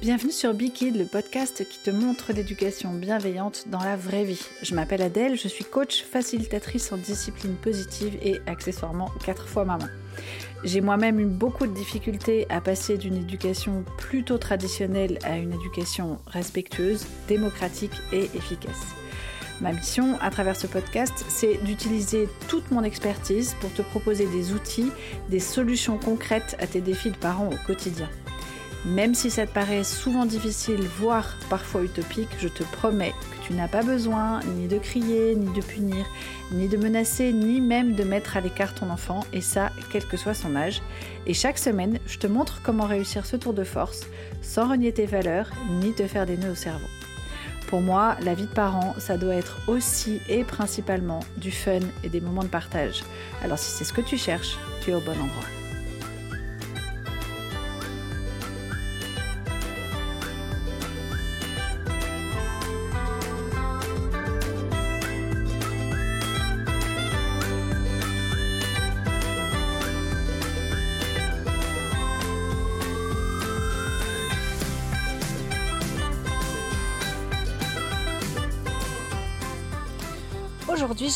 Bienvenue sur Bikid, le podcast qui te montre l'éducation bienveillante dans la vraie vie. Je m'appelle Adèle, je suis coach facilitatrice en discipline positive et accessoirement quatre fois maman. J'ai moi-même eu beaucoup de difficultés à passer d'une éducation plutôt traditionnelle à une éducation respectueuse, démocratique et efficace. Ma mission à travers ce podcast, c'est d'utiliser toute mon expertise pour te proposer des outils, des solutions concrètes à tes défis de parents au quotidien. Même si ça te paraît souvent difficile, voire parfois utopique, je te promets que tu n'as pas besoin ni de crier, ni de punir, ni de menacer, ni même de mettre à l'écart ton enfant, et ça, quel que soit son âge. Et chaque semaine, je te montre comment réussir ce tour de force sans renier tes valeurs, ni te faire des nœuds au cerveau. Pour moi, la vie de parent, ça doit être aussi et principalement du fun et des moments de partage. Alors si c'est ce que tu cherches, tu es au bon endroit.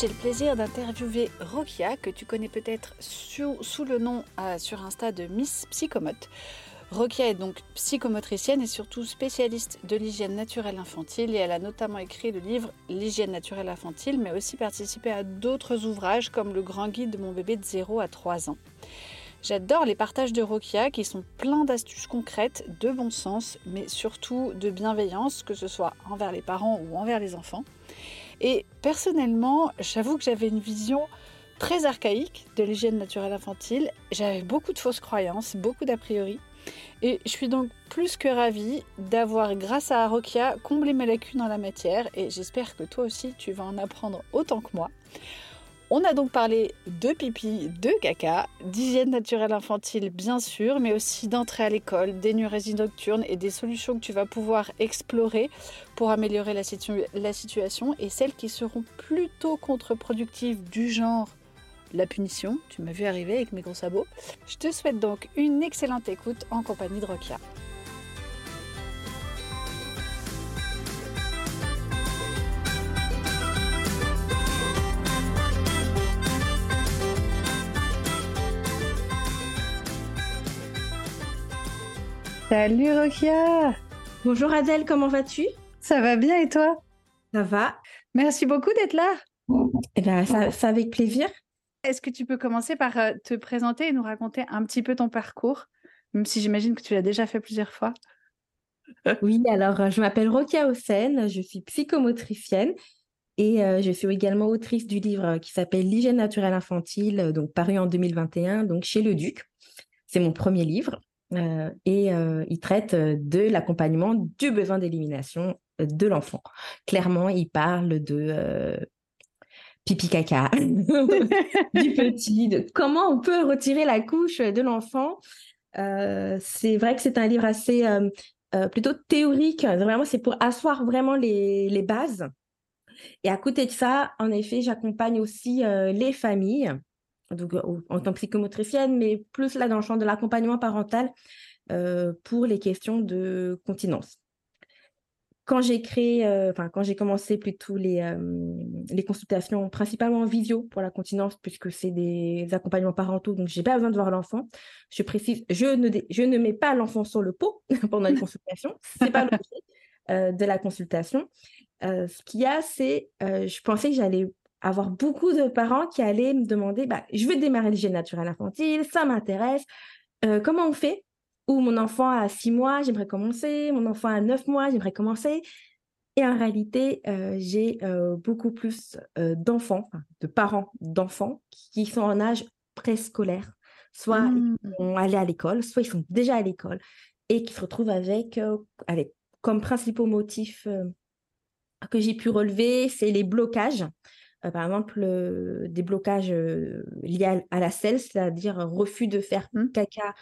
J'ai le plaisir d'interviewer Rokia, que tu connais peut-être sous, le nom euh, sur Insta de Miss Psychomote. Rokia est donc psychomotricienne et surtout spécialiste de l'hygiène naturelle infantile et elle a notamment écrit le livre L'hygiène naturelle infantile, mais aussi participé à d'autres ouvrages comme le grand guide de mon bébé de 0 à 3 ans. J'adore les partages de Rokia qui sont pleins d'astuces concrètes, de bon sens, mais surtout de bienveillance, que ce soit envers les parents ou envers les enfants. Et personnellement, j'avoue que j'avais une vision très archaïque de l'hygiène naturelle infantile. J'avais beaucoup de fausses croyances, beaucoup d'a priori. Et je suis donc plus que ravie d'avoir, grâce à Arokia, comblé mes lacunes dans la matière. Et j'espère que toi aussi, tu vas en apprendre autant que moi. On a donc parlé de pipi, de caca, d'hygiène naturelle infantile bien sûr, mais aussi d'entrée à l'école, d'énurésie nocturne et des solutions que tu vas pouvoir explorer pour améliorer la, la situation et celles qui seront plutôt contre-productives du genre la punition. Tu m'as vu arriver avec mes gros sabots. Je te souhaite donc une excellente écoute en compagnie de Rokia. Salut Rokia Bonjour Adèle, comment vas-tu? Ça va bien et toi? Ça va. Merci beaucoup d'être là. Eh bien, ça, avec plaisir. Est-ce que tu peux commencer par euh, te présenter et nous raconter un petit peu ton parcours, même si j'imagine que tu l'as déjà fait plusieurs fois? Oui, alors euh, je m'appelle Rokia Hossein, je suis psychomotricienne et euh, je suis également autrice du livre qui s'appelle L'hygiène naturelle infantile, donc paru en 2021, donc chez Le Duc. C'est mon premier livre. Euh, et euh, il traite euh, de l'accompagnement du besoin d'élimination de l'enfant. Clairement, il parle de pipi caca du petit, de comment on peut retirer la couche de l'enfant. c'est vrai que c'est un livre assez plutôt théorique. Vraiment, c'est pour asseoir vraiment les, les, bases. Et à côté de ça, en effet, j'accompagne aussi les familles donc, en tant que psychomotricienne, mais plus là dans le champ de l'accompagnement parental euh, pour les questions de continence. Quand j'ai créé, euh, enfin quand j'ai commencé plutôt les, euh, les consultations principalement en visio pour la continence, puisque c'est des accompagnements parentaux, donc j'ai pas besoin de voir l'enfant. Je précise, je ne, je ne mets pas l'enfant sur le pot pendant les consultations, c'est pas l'objet de la consultation. ce qu'il y a, c'est, je pensais que j'allais avoir beaucoup de parents qui allaient me demander bah, je veux démarrer l'hygiène naturelle infantile, ça m'intéresse. Euh, comment on fait? Ou mon enfant a six mois, j'aimerais commencer. Mon enfant a neuf mois, j'aimerais commencer. Et en réalité, euh, j'ai euh, beaucoup plus d'enfants, de parents d'enfants qui sont en âge préscolaire. Soit ils mmh. sont allés à l'école, soit ils sont déjà à l'école et qui se retrouvent avec, avec comme principaux motifs que j'ai pu relever, c'est les blocages. Euh, par exemple, des blocages euh, liés à, la selle, c'est-à-dire refus de faire mmh. caca,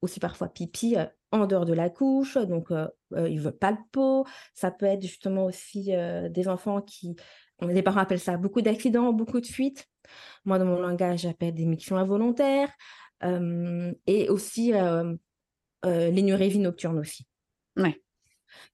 aussi parfois pipi, euh, en dehors de la couche, donc ils ne veulent pas le pot. Ça peut être justement aussi des enfants qui, les parents appellent ça beaucoup d'accidents, beaucoup de fuites. Moi, dans mon langage, j'appelle des mictions involontaires. et aussi l'énurésie nocturne aussi. Ouais.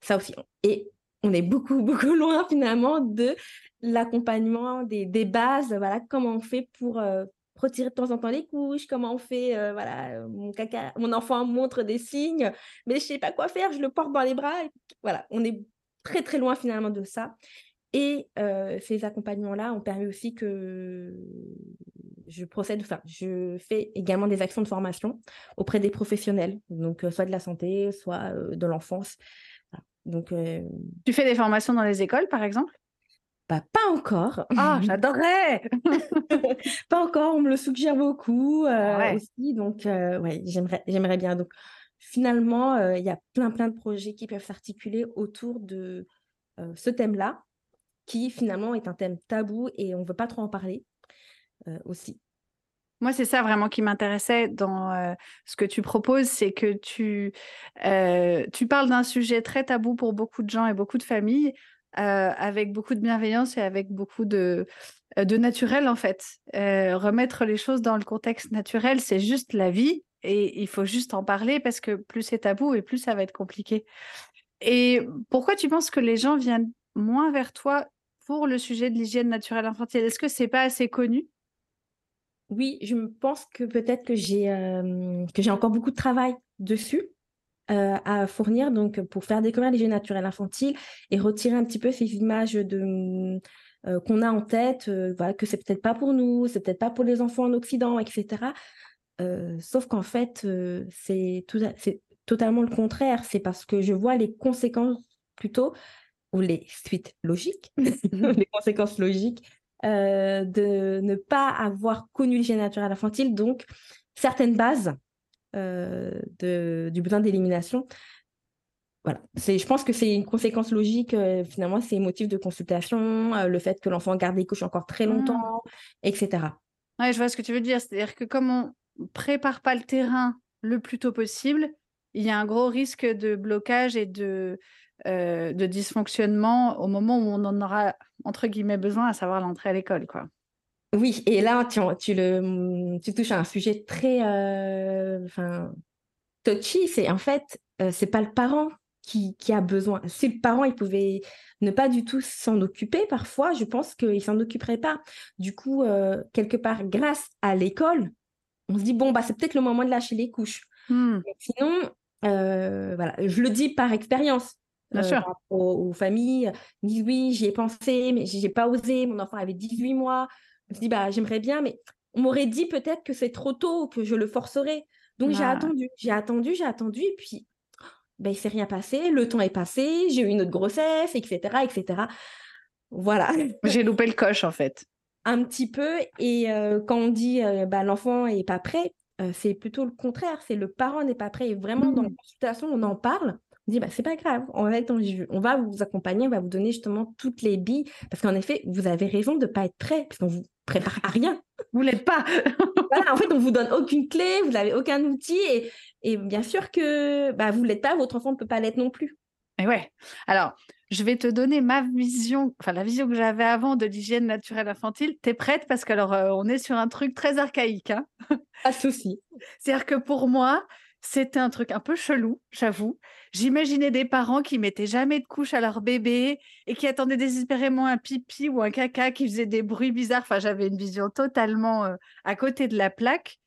Ça aussi. Et on est beaucoup, beaucoup loin finalement de l'accompagnement des, bases. Voilà, comment on fait pour euh, retirer de temps en temps les couches, comment on fait, euh, voilà, mon, caca, mon enfant montre des signes, mais je sais pas quoi faire, je le porte dans les bras. voilà, on est très, très loin finalement de ça. Et euh, ces accompagnements-là ont permis aussi que je procède, enfin, je fais également des actions de formation auprès des professionnels, donc soit de la santé, soit de l'enfance. Donc, tu fais des formations dans les écoles, par exemple? Bah, pas encore. Ah, j'adorerais Pas encore, on me le suggère beaucoup aussi, donc ouais, j'aimerais, j'aimerais bien. Donc, finalement, il y a plein, plein de projets qui peuvent s'articuler autour de ce thème-là, qui finalement est un thème tabou et on ne veut pas trop en parler aussi. Moi, c'est ça vraiment qui m'intéressait dans ce que tu proposes, c'est que tu, tu parles d'un sujet très tabou pour beaucoup de gens et beaucoup de familles, avec beaucoup de bienveillance et avec beaucoup de, de naturel en fait. remettre les choses dans le contexte naturel, c'est juste la vie et il faut juste en parler parce que plus c'est tabou et plus ça va être compliqué. Et pourquoi tu penses que les gens viennent moins vers toi pour le sujet de l'hygiène naturelle infantile? Est-ce que c'est pas assez connu? Oui, je pense que peut-être que j'ai que j'ai encore beaucoup de travail dessus à fournir donc pour faire découvrir l'hygiène naturelle infantile et retirer un petit peu ces images de qu'on a en tête, voilà, que c'est peut-être pas pour nous, c'est peut-être pas pour les enfants en Occident, etc. sauf qu'en fait, c'est tout, totalement le contraire. C'est parce que je vois les conséquences plutôt ou les suites logiques, les conséquences logiques euh, de ne pas avoir connu l'hygiène naturelle infantile, donc certaines bases euh, de, du besoin d'élimination. Voilà, je pense que c'est une conséquence logique, euh, finalement, c'est motif de consultation, le fait que l'enfant garde les couches encore très mmh. longtemps, etc. Oui, je vois ce que tu veux dire. C'est-à-dire que comme on prépare pas le terrain le plus tôt possible, il y a un gros risque de blocage et de, euh, de dysfonctionnement au moment où on en aura, entre guillemets, besoin, à savoir l'entrée à l'école. quoi. Oui, et là, tu, tu, le, tu touches à un sujet très euh, touchy. C'est en fait, euh, c'est pas le parent qui, qui, a besoin. Si le parent, il pouvait ne pas du tout s'en occuper, parfois, je pense qu'il s'en occuperait pas. Du coup, euh, quelque part, grâce à l'école, on se dit, bon, bah, c'est peut-être le moment de lâcher les couches. Hmm. Sinon, voilà, je le dis par expérience. Bien euh, sûr. Aux, familles, ils disent oui, j'y ai pensé, mais j'ai pas osé. Mon enfant avait 18 mois. Je me dis bah j'aimerais bien, mais on m'aurait dit peut-être que c'est trop tôt, que je le forcerai. Donc j'ai attendu, j'ai attendu, j'ai attendu, et puis ben, il s'est rien passé, le temps est passé, j'ai eu une autre grossesse, etc., etc. Voilà. J'ai loupé le coche en fait. Un petit peu, et euh, quand on dit euh, bah, l'enfant est pas prêt, c'est plutôt le contraire, c'est le parent n'est pas prêt. Et vraiment, dans la mmh. consultation, on en parle dit bah, c'est pas grave, on va, on va vous accompagner, on va vous donner justement toutes les billes. Parce qu'en effet, vous avez raison de ne pas être prêt, parce qu'on vous prépare à rien. Vous l'êtes pas. voilà, en fait, on vous donne aucune clé, vous n'avez aucun outil. Et, et, bien sûr que bah, vous l'êtes pas, votre enfant ne peut pas l'être non plus. Et ouais. Alors, je vais te donner ma vision, enfin la vision que j'avais avant de l'hygiène naturelle infantile. Tu es prête? Parce qu'alors, euh, on est sur un truc très archaïque. Hein pas de souci. C'est-à-dire que pour moi, c'était un truc un peu chelou, j'avoue. J'imaginais des parents qui mettaient jamais de couche à leur bébé et qui attendaient désespérément un pipi ou un caca qui faisait des bruits bizarres. Enfin, j'avais une vision totalement euh, à côté de la plaque.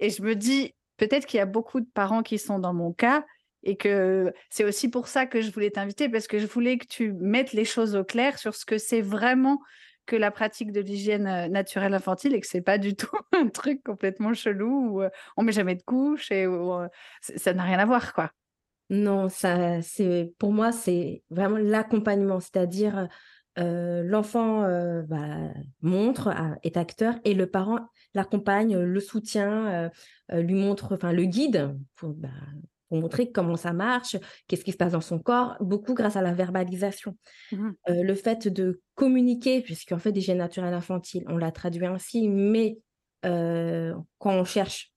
Et je me dis, peut-être qu'il y a beaucoup de parents qui sont dans mon cas et que c'est aussi pour ça que je voulais t'inviter parce que je voulais que tu mettes les choses au clair sur ce que c'est vraiment que la pratique de l'hygiène euh, naturelle infantile et que c'est pas du tout un truc complètement chelou où euh, on met jamais de couche et euh, ça n'a rien à voir quoi. Non, ça c'est pour moi c'est vraiment l'accompagnement, c'est-à-dire l'enfant bah, montre, est acteur et le parent l'accompagne, le soutient, lui montre, enfin le guide pour, bah, pour montrer comment ça marche, qu'est-ce qui se passe dans son corps, beaucoup grâce à la verbalisation. Mmh euh, le fait de communiquer, puisqu'en fait, des gènes naturels infantiles, on l'a traduit ainsi, mais euh, quand on cherche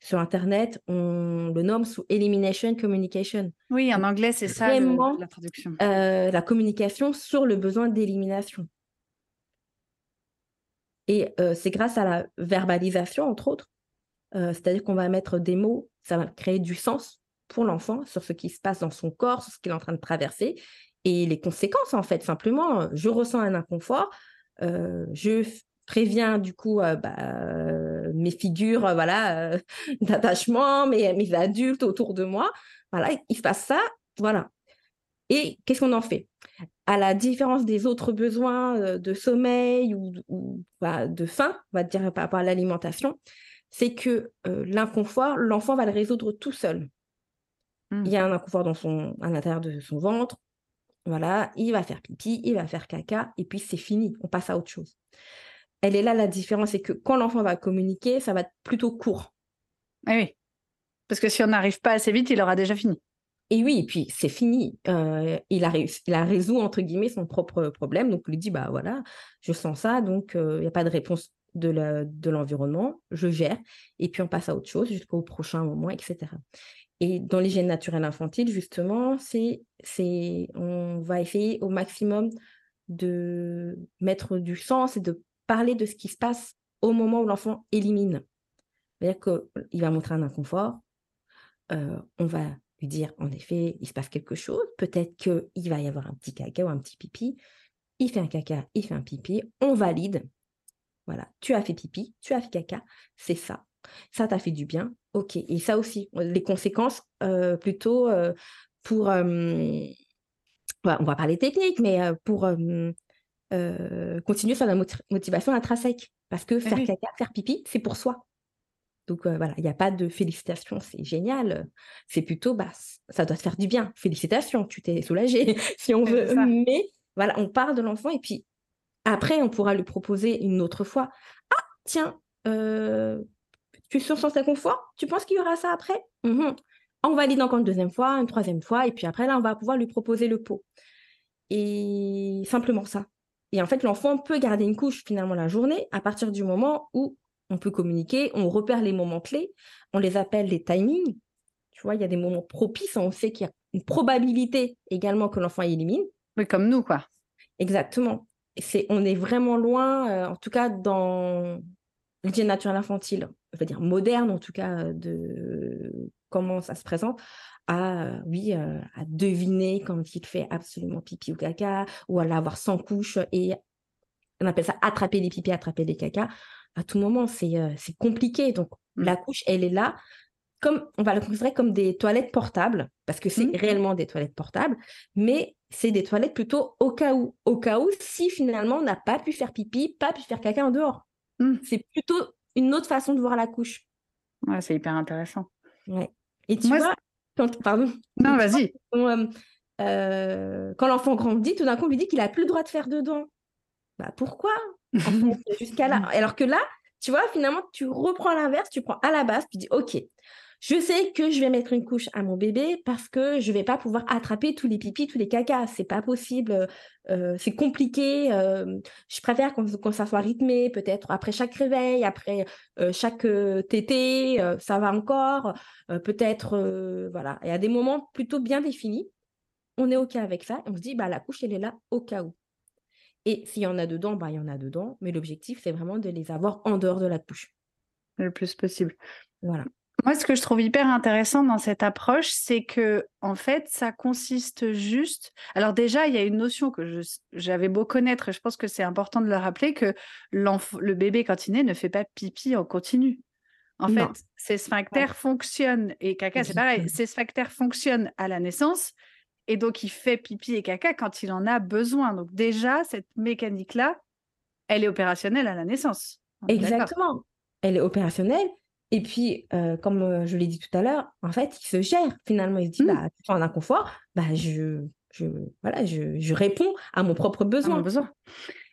sur Internet, on le nomme sous Elimination Communication. Oui, en anglais, c'est ça la traduction. Euh, la communication sur le besoin d'élimination. Et c'est grâce à la verbalisation, entre autres, c'est-à-dire qu'on va mettre des mots ça va créer du sens pour l'enfant sur ce qui se passe dans son corps, sur ce qu'il est en train de traverser et les conséquences, en fait. Simplement, je ressens un inconfort, je préviens du coup bah, mes figures voilà, d'attachement, mes, mes adultes autour de moi. Voilà, il se passe ça, voilà. Et qu'est-ce qu'on en fait? À la différence des autres besoins de sommeil ou, bah, de faim, on va dire par rapport à l'alimentation, c'est que l'inconfort, l'enfant va le résoudre tout seul. Il y a mmh. un inconfort dans son, à l'intérieur de son ventre. Voilà, il va faire pipi, il va faire caca, et puis c'est fini, on passe à autre chose. Elle est là la différence, c'est que quand l'enfant va communiquer, ça va être plutôt court. Ah oui, parce que si on n'arrive pas assez vite, il aura déjà fini. Et oui, et puis c'est fini. Euh, il, a il a résolu, entre guillemets, son propre problème. Donc, il lui dit, bah voilà, je sens ça, donc euh, il n'y a pas de réponse de l'environnement, je gère, et puis on passe à autre chose jusqu'au prochain moment, etc. Et dans l'hygiène naturelle infantile, justement, c'est, on va essayer au maximum de mettre du sens et de parler de ce qui se passe au moment où l'enfant élimine. C'est-à-dire qu'il va montrer un inconfort, euh, on va lui dire, en effet, il se passe quelque chose, peut-être qu'il va y avoir un petit caca ou un petit pipi, il fait un caca, il fait un pipi, on valide, voilà, tu as fait pipi, tu as fait caca, c'est ça. Ça t'a fait du bien, ok. Et ça aussi, les conséquences, euh, plutôt euh, pour, on va parler technique, mais pour continuer sur la motivation intrinsèque. Parce que faire caca, faire pipi, c'est pour soi. Donc voilà, il n'y a pas de félicitations, c'est génial. C'est plutôt, bah, ça doit te faire du bien. Félicitations, tu t'es soulagé, si on veut. Mais voilà, on parle de l'enfant et puis après, on pourra lui proposer une autre fois. Ah, tiens, euh, tu sens ta confort Tu penses qu'il y aura ça après? Mmh On valide encore une deuxième fois, une troisième fois, et puis après, là, on va pouvoir lui proposer le pot. Et simplement ça. Et en fait, l'enfant peut garder une couche finalement la journée à partir du moment où on peut communiquer, on repère les moments clés, on les appelle les timings. Tu vois, il y a des moments propices, on sait qu'il y a une probabilité également que l'enfant élimine. Oui, comme nous, quoi. Exactement c'est, on est vraiment loin, euh, en tout cas dans l'hygiène naturelle infantile, je veux dire moderne en tout cas, de comment ça se présente, à, oui, euh, à deviner quand il fait absolument pipi ou caca, ou à l'avoir sans couche, et on appelle ça attraper les pipis, attraper les caca. À tout moment, c'est, euh, c'est compliqué. Donc, mmh. la couche, elle est là comme, on va le considérer comme des toilettes portables, parce que c'est mmh. réellement des toilettes portables, mais c'est des toilettes plutôt au cas où. Au cas où, si finalement on n'a pas pu faire pipi, pas pu faire caca en dehors. Mmh. C'est plutôt une autre façon de voir la couche. Ouais, c'est hyper intéressant. Ouais. Et tu vois, quand, pardon. Non, vas-y. Euh, euh, quand l'enfant grandit, tout d'un coup, on lui dit qu'il n'a plus le droit de faire dedans. Bah pourquoi? Jusqu'à là. Alors que là, tu vois, finalement, tu reprends l'inverse, tu prends à la base, tu dis, OK, je sais que je vais mettre une couche à mon bébé parce que je ne vais pas pouvoir attraper tous les pipis, tous les cacas. C'est pas possible. Euh, c'est compliqué. Euh, je préfère quand, ça soit rythmé, peut-être après chaque réveil, après euh, chaque tété, ça va encore. peut-être, voilà. Il y a des moments plutôt bien définis. On est OK avec ça. On se dit, bah, la couche, elle est là au cas où. Et s'il y en a dedans, bah, il y en a dedans. Mais l'objectif, c'est vraiment de les avoir en dehors de la couche. Le plus possible. Voilà. Moi, ce que je trouve hyper intéressant dans cette approche, c'est que, en fait, ça consiste juste. Alors, déjà, il y a une notion que j'avais beau connaître, et je pense que c'est important de le rappeler que le bébé, quand il naît, ne fait pas pipi en continu. En fait, ces sphincters fonctionnent, et caca, c'est pareil, ces sphincters fonctionnent à la naissance, et donc il fait pipi et caca quand il en a besoin. Donc, déjà, cette mécanique-là, elle est opérationnelle à la naissance. Exactement. Elle est opérationnelle. Et puis, euh, comme euh, je l'ai dit tout à l'heure, en fait, il se gère finalement. Il se dit, mmh. bah, tu es en inconfort, bah, je, je, voilà, je, je, réponds à mon propre besoin. besoin.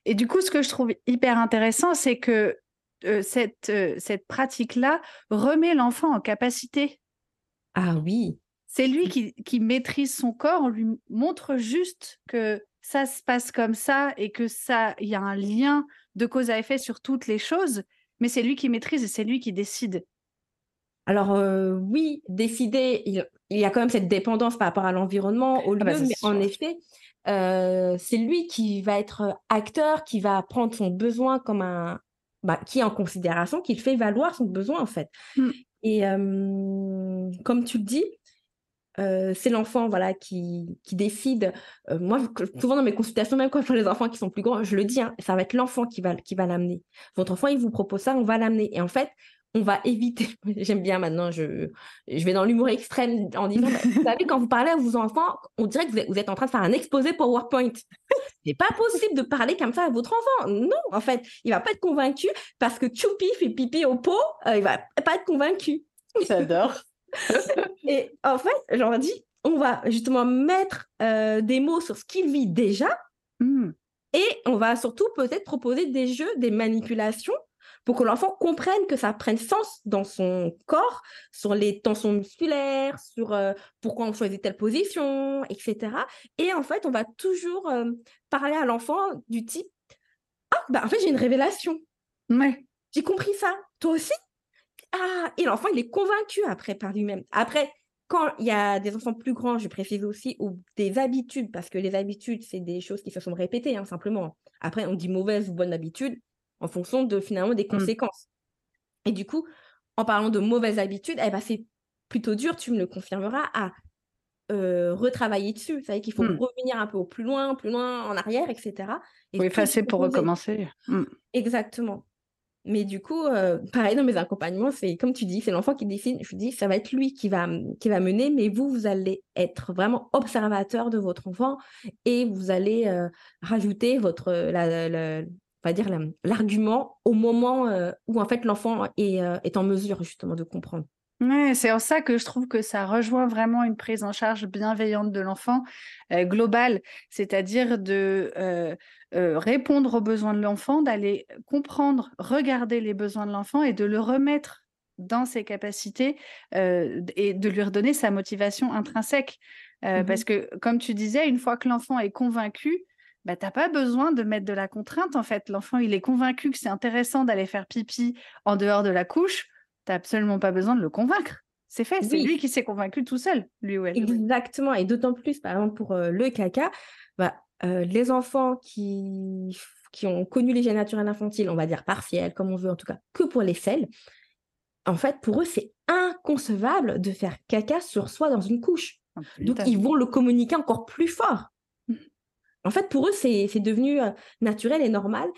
Et du coup, ce que je trouve hyper intéressant, c'est que euh, cette, cette pratique-là remet l'enfant en capacité. Ah oui. C'est lui qui, qui, maîtrise son corps, on lui montre juste que ça se passe comme ça et que ça, il y a un lien de cause à effet sur toutes les choses, mais c'est lui qui maîtrise et c'est lui qui décide. Alors euh, oui, décider, il, y a quand même cette dépendance par rapport à l'environnement, au ah bah, lieu, mais en effet, euh, c'est lui qui va être acteur, qui va prendre son besoin comme un... Bah, qui est en considération, qui fait valoir son besoin en fait. Mmh. Et comme tu le dis, euh, c'est l'enfant voilà qui, qui décide. Euh, moi, souvent dans mes consultations, même quand je les enfants qui sont plus grands, je le dis, hein, ça va être l'enfant qui va, qui va l'amener. Votre enfant, il vous propose ça, on va l'amener. Et en fait, on va éviter. J'aime bien maintenant, je, je vais dans l'humour extrême en disant, bah, vous savez, quand vous parlez à vos enfants, on dirait que vous êtes, en train de faire un exposé PowerPoint. C'est pas possible de parler comme ça à votre enfant. Non, en fait, il va pas être convaincu parce que Choupi fait pipi au pot, euh, il va pas être convaincu. J'adore. et en fait, j'en dit, on va justement mettre euh, des mots sur ce qu'il vit déjà. Hmm. Et on va surtout peut-être proposer des jeux, des manipulations pour que l'enfant comprenne que ça prenne sens dans son corps, sur les tensions musculaires, sur euh, pourquoi on choisit telle position, etc. Et en fait, on va toujours euh, parler à l'enfant du type Ah, bah en fait, j'ai une révélation. Ouais. J'ai compris ça. Toi aussi ah, et l'enfant, il est convaincu après par lui-même. Après, quand il y a des enfants plus grands, je précise aussi, ou des habitudes, parce que les habitudes, c'est des choses qui se sont répétées, hein, simplement. Après, on dit mauvaise ou bonne habitude en fonction de finalement des mmh. conséquences. Et du coup, en parlant de mauvaises habitudes, eh ben, c'est plutôt dur, tu me le confirmeras, à euh, retravailler dessus. Ça veut qu'il faut mmh. revenir un peu au plus loin, plus loin, en arrière, etc. Et faut effacer pour recommencer. Mmh. Exactement. Mais du coup, euh, pareil dans mes accompagnements, c'est comme tu dis, c'est l'enfant qui décide. Je dis, ça va être lui qui va, qui va mener, mais vous, vous allez être vraiment observateur de votre enfant et vous allez euh, rajouter votre, la, on va dire l'argument au moment euh, où en fait l'enfant est, est en mesure justement de comprendre. Ouais, c'est en ça que je trouve que ça rejoint vraiment une prise en charge bienveillante de l'enfant globale, c'est-à-dire de répondre aux besoins de l'enfant, d'aller comprendre, regarder les besoins de l'enfant et de le remettre dans ses capacités et de lui redonner sa motivation intrinsèque. Mmh parce que, comme tu disais, une fois que l'enfant est convaincu, bah, tu n'as pas besoin de mettre de la contrainte, en fait. L'enfant, il est convaincu que c'est intéressant d'aller faire pipi en dehors de la couche tu absolument pas besoin de le convaincre. C'est fait, c'est lui qui s'est convaincu tout seul, lui ou elle. Exactement, et d'autant plus, par exemple, pour euh, le caca, bah, euh, les enfants qui, qui ont connu l'hygiène naturelle infantile, on va dire partielle, comme on veut en tout cas, que pour les selles, en fait, pour eux, c'est inconcevable de faire caca sur soi dans une couche. Donc, ils vont le communiquer encore plus fort. En fait, pour eux, c'est devenu euh, naturel et normal.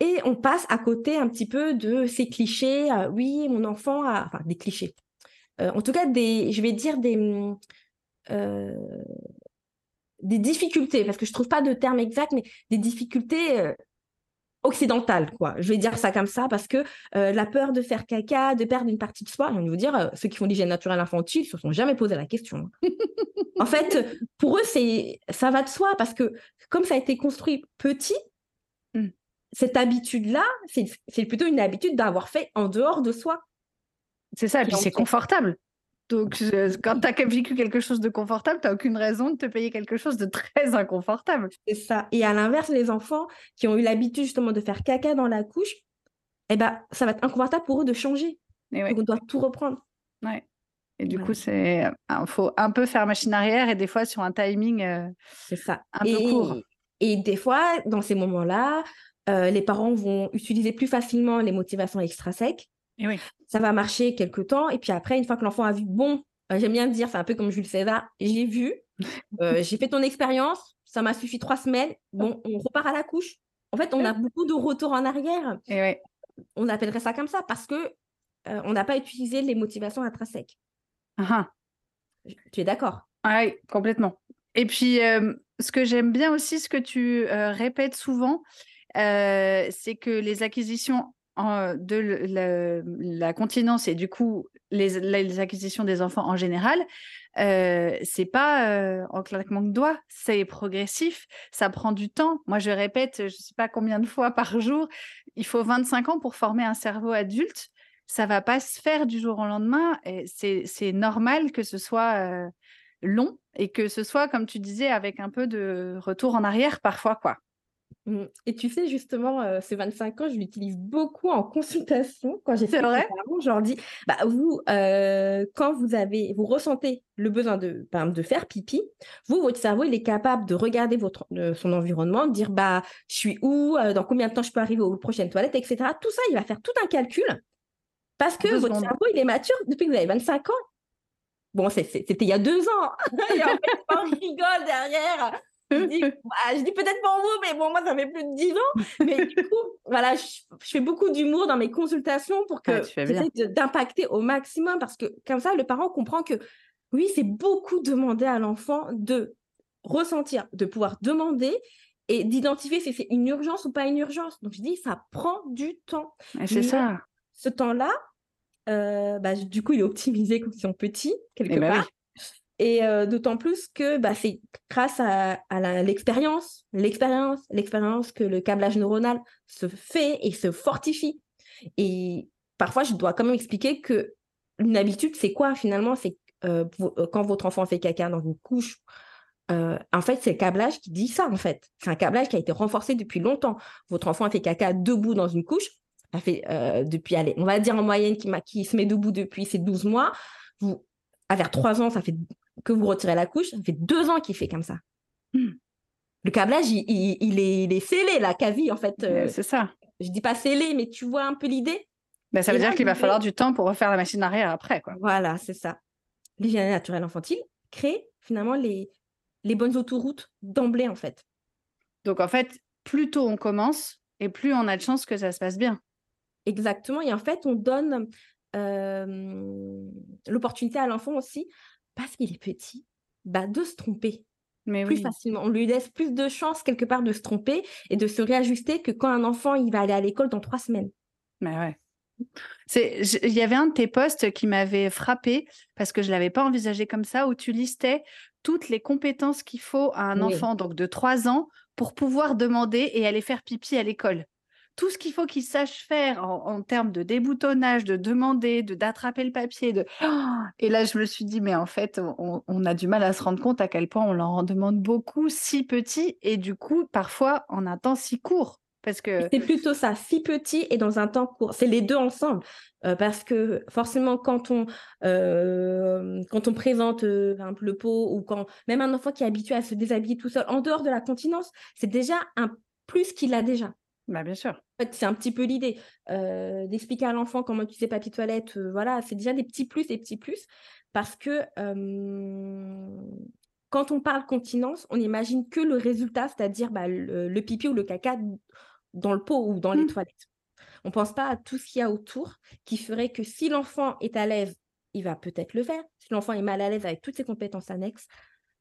Et on passe à côté un petit peu de ces clichés. Euh, oui, mon enfant a... Enfin, des clichés. Euh, en tout cas, des, je vais dire des, des difficultés, parce que je ne trouve pas de terme exact, mais des difficultés occidentales, quoi. Je vais dire ça comme ça, parce que la peur de faire caca, de perdre une partie de soi, je vais vous dire, ceux qui font l'hygiène naturelle infantile ne se sont jamais posé la question. Hein. en fait, pour eux, c'est ça va de soi, parce que comme ça a été construit petit, mmh cette habitude-là, c'est plutôt une habitude d'avoir fait en dehors de soi. C'est ça, et puis c'est confortable. Donc, quand tu as vécu quelque chose de confortable, tu n'as aucune raison de te payer quelque chose de très inconfortable. C'est ça. Et à l'inverse, les enfants qui ont eu l'habitude justement de faire caca dans la couche, eh ben, ça va être inconfortable pour eux de changer. Et Donc, on doit tout reprendre. Ouais. Et du coup, c'est il faut un peu faire machine arrière et des fois sur un timing euh, ça. un peu court. Et des fois, dans ces moments-là, euh, les parents vont utiliser plus facilement les motivations extrinsèques. Et oui. Ça va marcher quelques temps. Et puis après, une fois que l'enfant a vu, bon, euh, j'aime bien dire, c'est un peu comme Jules César, j'ai vu, euh, j'ai fait ton expérience, ça m'a suffi trois semaines, bon, on repart à la couche. En fait, on a beaucoup de retours en arrière. Et On appellerait ça comme ça parce que on n'a pas utilisé les motivations intrinsèques. Uh Tu es d'accord? Ah Oui, complètement. Et puis, ce que j'aime bien aussi, ce que tu répètes souvent, euh, c'est que les acquisitions de la, continence et du coup les, acquisitions des enfants en général, euh, c'est pas euh, en claquement de doigts, c'est progressif, ça prend du temps. Moi, je répète, je sais pas combien de fois par jour, il faut 25 ans pour former un cerveau adulte. Ça va pas se faire du jour au lendemain. C'est normal que ce soit euh, long et que ce soit, comme tu disais, avec un peu de retour en arrière parfois, quoi. Mmh. Et tu sais, justement, euh, ces 25 ans, je l'utilise beaucoup en consultation. Quand j'ai fait vrai? je leur dis, bah, vous, euh, quand vous avez, vous ressentez le besoin de, de faire pipi, vous, votre cerveau, il est capable de regarder votre, son environnement, de dire, bah, je suis où, euh, dans combien de temps je peux arriver aux prochaines toilettes, etc. Tout ça, il va faire tout un calcul parce que votre cerveau, il est mature depuis que vous avez 25 ans. Bon, c'était il y a deux ans. Et en fait, on rigole derrière. Je dis, bah, dis peut-être pour vous, mais bon, moi, ça fait plus de dix ans. Mais du coup, voilà, je, fais beaucoup d'humour dans mes consultations pour que d'impacter au maximum parce que comme ça, le parent comprend que oui, c'est beaucoup demander à l'enfant de ressentir, de pouvoir demander et d'identifier si c'est une urgence ou pas une urgence. Donc, je dis, ça prend du temps. C'est ça. Ce temps-là, euh, bah, du coup, il est optimisé quand ils sont petits, quelque eh ben part. Et euh, d'autant plus que bah, c'est grâce à, l'expérience, l'expérience, l'expérience que le câblage neuronal se fait et se fortifie. Et parfois, je dois quand même expliquer que une habitude, c'est quoi finalement? C'est euh, quand votre enfant fait caca dans une couche, en fait, c'est le câblage qui dit ça, en fait. C'est un câblage qui a été renforcé depuis longtemps. Votre enfant a fait caca debout dans une couche, a fait euh, depuis, allez, on va dire en moyenne, qui se met debout depuis ses 12 mois. Vous, à vers 3 ans, ça fait que vous retirez la couche, ça fait 2 ans qu'il fait comme ça. Hmm. Le câblage, il, il, est, il, est, scellé, la cavie, en fait. Euh, c'est ça. Je dis pas scellé, mais tu vois un peu l'idée ben, Ça veut dire qu'il va falloir du temps pour refaire la machine arrière après. Quoi. Voilà, c'est ça. L'hygiène naturelle infantile crée finalement les, les bonnes autoroutes d'emblée, en fait. Donc, en fait, plus tôt on commence, et plus on a de chances que ça se passe bien. Exactement. Et en fait, on donne l'opportunité à l'enfant aussi, parce qu'il est petit, bah, de se tromper. Mais plus facilement. On lui laisse plus de chances quelque part de se tromper et de se réajuster que quand un enfant il va aller à l'école dans trois semaines. Mais ouais. Il y avait un de tes posts qui m'avait frappé parce que je ne l'avais pas envisagé comme ça, où tu listais toutes les compétences qu'il faut à un enfant donc de trois ans pour pouvoir demander et aller faire pipi à l'école tout ce qu'il faut qu'il sache faire en, termes de déboutonnage, de demander, de d'attraper le papier. De... Et là, je me suis dit, mais en fait, on, a du mal à se rendre compte à quel point on leur en demande beaucoup si petit et du coup, parfois, en un temps si court. Parce que... C'est plutôt ça, si petit et dans un temps court. C'est les deux ensemble. Euh, parce que forcément, quand on, euh, présente euh, le pot ou quand même un enfant qui est habitué à se déshabiller tout seul, en dehors de la continence, c'est déjà un plus qu'il a déjà. Bah, bien sûr. En fait, c'est un petit peu l'idée d'expliquer à l'enfant comment utiliser papier toilette. voilà, c'est déjà des petits plus, des petits plus, parce que quand on parle continence, on imagine que le résultat, c'est-à-dire bah, le, pipi ou le caca dans le pot ou dans les mmh. toilettes. On ne pense pas à tout ce qu'il y a autour qui ferait que si l'enfant est à l'aise, il va peut-être le faire. Si l'enfant est mal à l'aise avec toutes ses compétences annexes,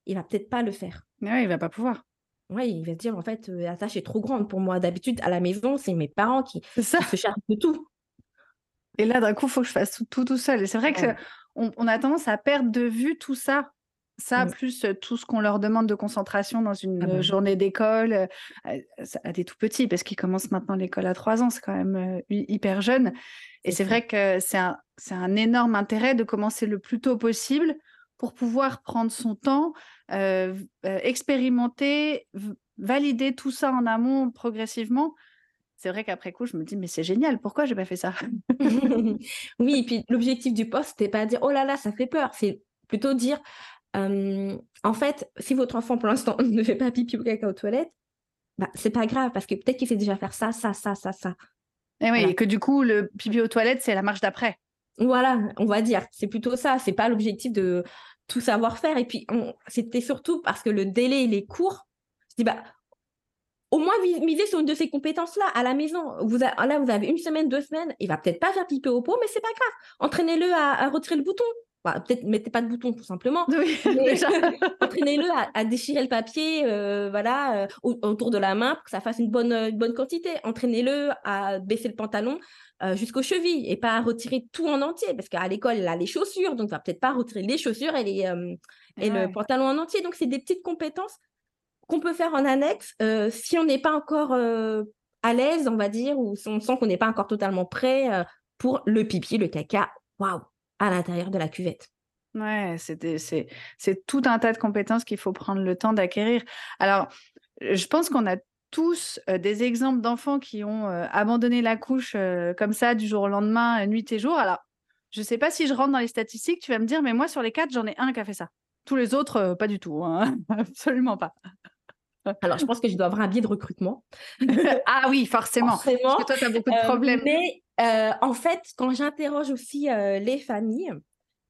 il va peut-être pas le faire. Oui, il va pas pouvoir. Oui, il va se dire, en fait, la tâche est trop grande pour moi. D'habitude, à la maison, c'est mes parents qui, se chargent de tout. Et là, d'un coup, il faut que je fasse tout tout, seul. Et c'est vrai qu'on on a tendance à perdre de vue tout ça. Ça, mmh. plus tout ce qu'on leur demande de concentration dans une ah bah journée d'école, à, des tout petits, parce qu'ils commencent maintenant l'école à trois ans, c'est quand même hyper jeune. Et c'est vrai que c'est un, un énorme intérêt de commencer le plus tôt possible pour pouvoir prendre son temps, expérimenter, valider tout ça en amont progressivement. C'est vrai qu'après coup, je me dis, mais c'est génial, pourquoi j'ai pas fait ça? Oui, et puis l'objectif du poste, c'était pas dire, oh là là, ça fait peur, c'est plutôt dire, en fait, si votre enfant pour l'instant ne fait pas pipi ou caca aux toilettes, bah, c'est pas grave, parce que peut-être qu'il sait déjà faire ça, ça, ça, ça, ça. Et oui, et que du coup, le pipi aux toilettes, c'est la marche d'après. Voilà, on va dire, c'est plutôt ça. C'est pas l'objectif de tout savoir faire. Et puis, c'était surtout parce que le délai, il est court. Je dis, bah, au moins miser sur une de ces compétences-là à la maison. Vous là, vous avez une semaine, deux semaines, il va peut-être pas faire piper au pot, mais c'est pas grave. Entraînez-le à, retirer le bouton. Bah, peut-être mettez pas de bouton tout simplement. Oui, entraînez-le à, déchirer le papier, euh, voilà, euh, autour de la main pour que ça fasse une bonne, une bonne quantité. Entraînez-le à baisser le pantalon euh, jusqu'aux chevilles et pas à retirer tout en entier parce qu'à l'école, il a les chaussures, donc il va peut-être pas retirer les chaussures et, les, euh, le pantalon en entier. Donc, c'est des petites compétences qu'on peut faire en annexe euh, si on n'est pas encore à l'aise, on va dire, ou si on sent qu'on n'est pas encore totalement prêt pour le pipi, le caca, waouh, à l'intérieur de la cuvette. Ouais, c'est tout un tas de compétences qu'il faut prendre le temps d'acquérir. Alors, je pense qu'on a tous des exemples d'enfants qui ont abandonné la couche comme ça du jour au lendemain, nuit et jour. Alors, je ne sais pas si je rentre dans les statistiques, tu vas me dire, mais moi, sur les quatre, j'en ai un qui a fait ça. Tous les autres, pas du tout. Hein. Absolument pas. Alors, je pense que je dois avoir un biais de recrutement. ah oui, forcément. forcément. Parce que toi, tu as beaucoup de problèmes. mais en fait, quand j'interroge aussi les familles,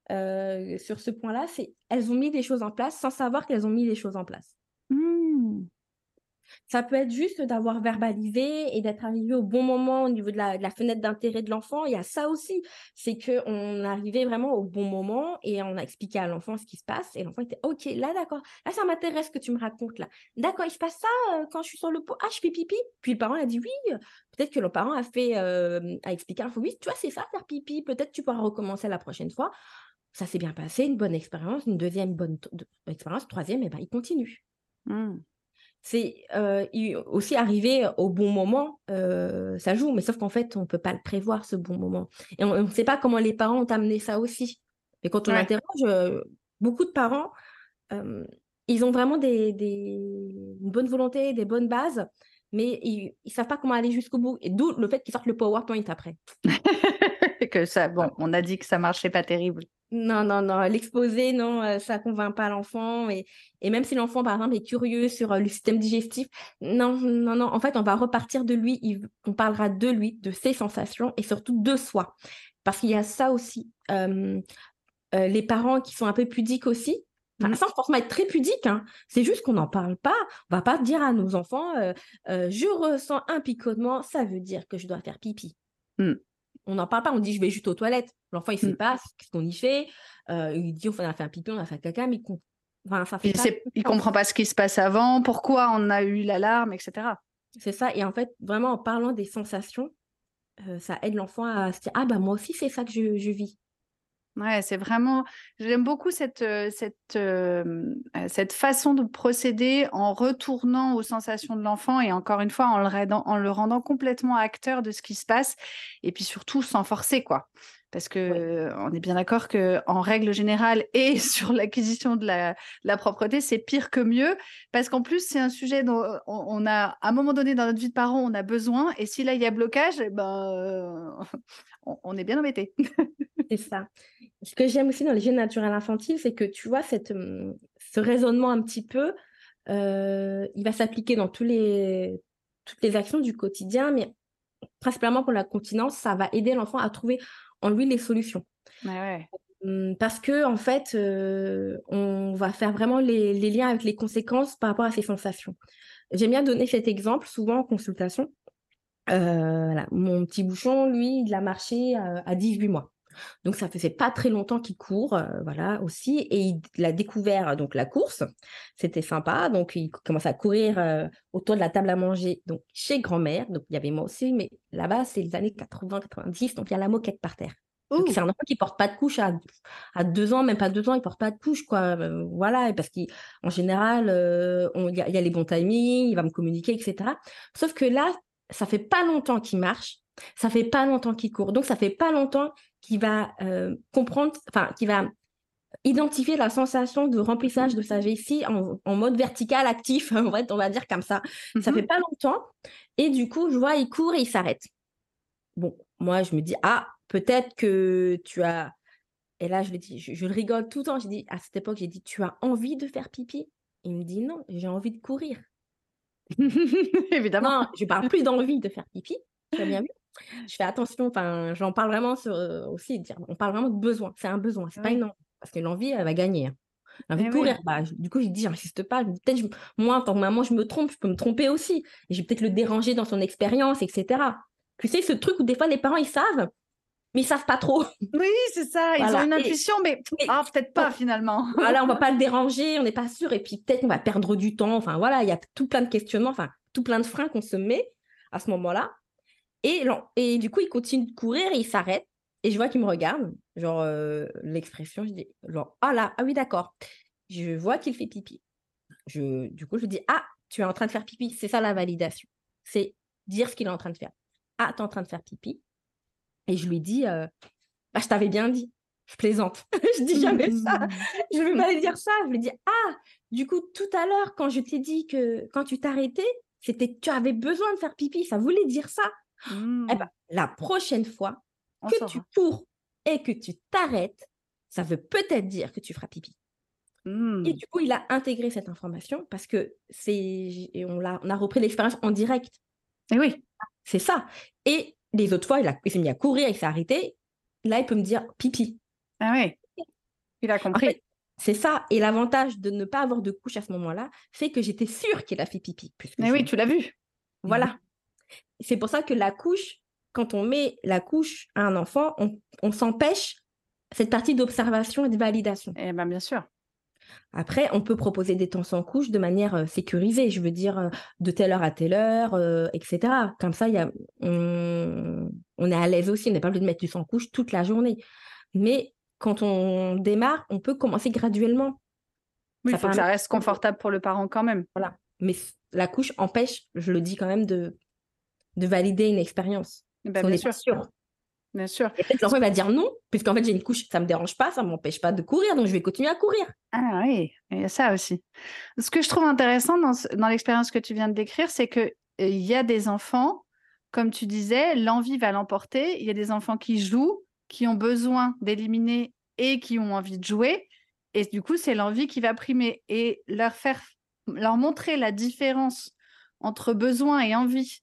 sur ce point-là, c'est elles ont mis des choses en place sans savoir qu'elles ont mis des choses en place. Mmh. Ça peut être juste d'avoir verbalisé et d'être arrivé au bon moment au niveau de la, fenêtre d'intérêt de l'enfant. Il y a ça aussi, c'est qu'on arrivait vraiment au bon moment et on a expliqué à l'enfant ce qui se passe. Et l'enfant était OK, là d'accord, là ça m'intéresse ce que tu me racontes là. D'accord, il se passe ça euh, quand je suis sur le pot. Ah, je pipi. Puis le parent a dit oui. Peut-être que le parent a fait, euh, a expliqué un oui, tu vois, c'est ça faire pipi. Peut-être tu pourras recommencer la prochaine fois. Ça s'est bien passé, une bonne expérience, une deuxième bonne expérience, troisième, et ben il continue. Mmh c'est aussi arriver au bon moment, ça joue, mais sauf qu'en fait, on ne peut pas le prévoir, ce bon moment. Et on ne sait pas comment les parents ont amené ça aussi. Et quand on interroge, beaucoup de parents, ils ont vraiment des, une bonne volonté, des bonnes bases, mais ils ne savent pas comment aller jusqu'au bout. Et d'où le fait qu'ils sortent le PowerPoint après. que ça, bon, on a dit que ça marchait pas terrible. Non, non, non. L'exposé, non, euh, ça convainc pas l'enfant. Et, et même si l'enfant, par exemple, est curieux sur euh, le système digestif, non, non, non. En fait, on va repartir de lui. on parlera de lui, de ses sensations et surtout de soi. Parce qu'il y a ça aussi. Euh, les parents qui sont un peu pudiques aussi, Enfin, mmh. sans forcément être très pudique, hein. c'est juste qu'on n'en parle pas. On va pas dire à nos enfants, je ressens un picotement, ça veut dire que je dois faire pipi. Mmh on n'en parle pas, on dit je vais juste aux toilettes. L'enfant, il ne sait mmh. pas ce qu'on y fait. Euh, il dit on a fait un pipi, on a fait un caca, mais il, ne comprend pas ce qui se passe avant, pourquoi on a eu l'alarme, etc. C'est ça. Et en fait, vraiment, en parlant des sensations, euh, ça aide l'enfant à se dire ah bah moi aussi, c'est ça que je vis. Ouais, c'est vraiment. J'aime beaucoup cette, euh, cette, euh, cette façon de procéder en retournant aux sensations de l'enfant et encore une fois en le, rendant, en le rendant complètement acteur de ce qui se passe et puis surtout sans forcer, quoi. Parce que on est bien d'accord que en règle générale et sur l'acquisition de la, la propreté, c'est pire que mieux parce qu'en plus c'est un sujet dont on, a à un moment donné dans notre vie de parent on a besoin et si là il y a blocage, eh ben on, on est bien embêté. c'est ça ce que j'aime aussi dans les gènes naturels infantiles, c'est que tu vois cette, hum, ce raisonnement un petit peu, euh, il va s'appliquer dans tous les, toutes les actions du quotidien, mais principalement pour la continence, ça va aider l'enfant à trouver en lui les solutions. Hum, parce que en fait, euh, on va faire vraiment les, liens avec les conséquences par rapport à ses sensations. J'aime bien donner cet exemple souvent en consultation. Euh, Mon petit bouchon, lui, il a marché à 18 mois. Donc ça faisait pas très longtemps qu'il court, euh, voilà aussi, et il, a découvert donc la course. C'était sympa, donc il commence à courir euh, autour de la table à manger, donc chez grand-mère. Donc il y avait moi aussi, mais là-bas c'est les années 80-90, donc il y a la moquette par terre. C'est un enfant qui porte pas de couche à, à, deux ans, même pas deux ans, il porte pas de couche, quoi. Euh, voilà, parce qu'en général, il y, y, a les bons timings, il va me communiquer, etc. Sauf que là, ça fait pas longtemps qu'il marche, ça fait pas longtemps qu'il court, donc ça fait pas longtemps qui va euh, comprendre, enfin, qui va identifier la sensation de remplissage de sa vessie en, mode vertical actif, en fait, on va dire comme ça. Ça fait mhm. pas longtemps. Et du coup, je vois, il court et il s'arrête. Bon, moi, je me dis, ah, peut-être que tu as. Et là, je le dis, je, le rigole tout le temps. J'ai dit, à cette époque, j'ai dit, tu as envie de faire pipi? Il me dit, non, j'ai envie de courir. Évidemment. je parle plus d'envie de faire pipi. Tu as bien vu je fais attention, enfin, j'en parle vraiment sur, euh, aussi, on parle vraiment de besoin, c'est un besoin, c'est pas une envie, parce que l'envie, elle va gagner. Hein. L'envie de courir, bah, du coup, je dis, j'insiste pas, peut-être, moi, en tant que maman, je me trompe, je peux me tromper aussi, et je vais peut-être le déranger dans son expérience, etc. Tu sais, ce truc où des fois, les parents, ils savent, mais ils savent pas trop. Oui, c'est ça, ils ont une intuition, mais ah, peut-être pas finalement. voilà, on va pas le déranger, on n'est pas sûr, et puis peut-être on va perdre du temps, enfin voilà, il y a tout plein de questionnements, enfin, tout plein de freins qu'on se met à ce moment-là. Et, et du coup, il continue de courir et il s'arrête. Et je vois qu'il me regarde, genre euh, l'expression, je dis, genre, ah là, ah oui, d'accord. Je vois qu'il fait pipi. Je, du coup, je dis, ah, tu es en train de faire pipi. C'est ça la validation. C'est dire ce qu'il est en train de faire. Ah, tu es en train de faire pipi. Et je lui dis, euh, bah, je t'avais bien dit. Je plaisante. je dis jamais ça. Je ne vais pas lui dire ça. Je lui dis, ah, du coup, tout à l'heure, quand je t'ai dit que quand tu t'arrêtais, c'était tu avais besoin de faire pipi. Ça voulait dire ça. Eh mmh. ben, la prochaine fois que tu cours et que tu t'arrêtes, ça veut peut-être dire que tu feras pipi. Et mmh. du coup, il a intégré cette information parce que c'est, on, a, on a repris l'expérience en direct. Et oui. C'est ça. Et les autres fois, il, a, il s'est mis à courir, il s'est arrêté. Là, il peut me dire pipi. Ah oui. Il a compris. c'est ça. Et l'avantage de ne pas avoir de couche à ce moment-là, c'est que j'étais sûre qu'il a fait pipi. Mais oui, tu l'as vu. Voilà. C'est pour ça que la couche, quand on met la couche à un enfant, on, s'empêche cette partie d'observation et de validation. Eh bien, bien sûr. Après, on peut proposer des temps sans couche de manière sécurisée, je veux dire de telle heure à telle heure, euh, etc. Comme ça, y a, on, est à l'aise aussi, on n'est pas obligé de mettre du sans couche toute la journée. Mais quand on démarre, on peut commencer graduellement. Oui, il faut que ça reste confortable pour le parent quand même. Voilà. Mais la couche empêche, je le dis quand même, de, de valider une expérience. Ben, bien sûr. sûr. Bien sûr. Et peut-être l'enfant va dire non, puisqu'en fait j'ai une couche, ça ne me dérange pas, ça ne m'empêche pas de courir, donc je vais continuer à courir. Ah oui, il y a ça aussi. Ce que je trouve intéressant dans, dans l'expérience que tu viens de décrire, c'est qu'il euh, il y a des enfants, comme tu disais, l'envie va l'emporter. Il y a des enfants qui jouent, qui ont besoin d'éliminer et qui ont envie de jouer. Et du coup, c'est l'envie qui va primer. Et leur faire, leur montrer la différence entre besoin et envie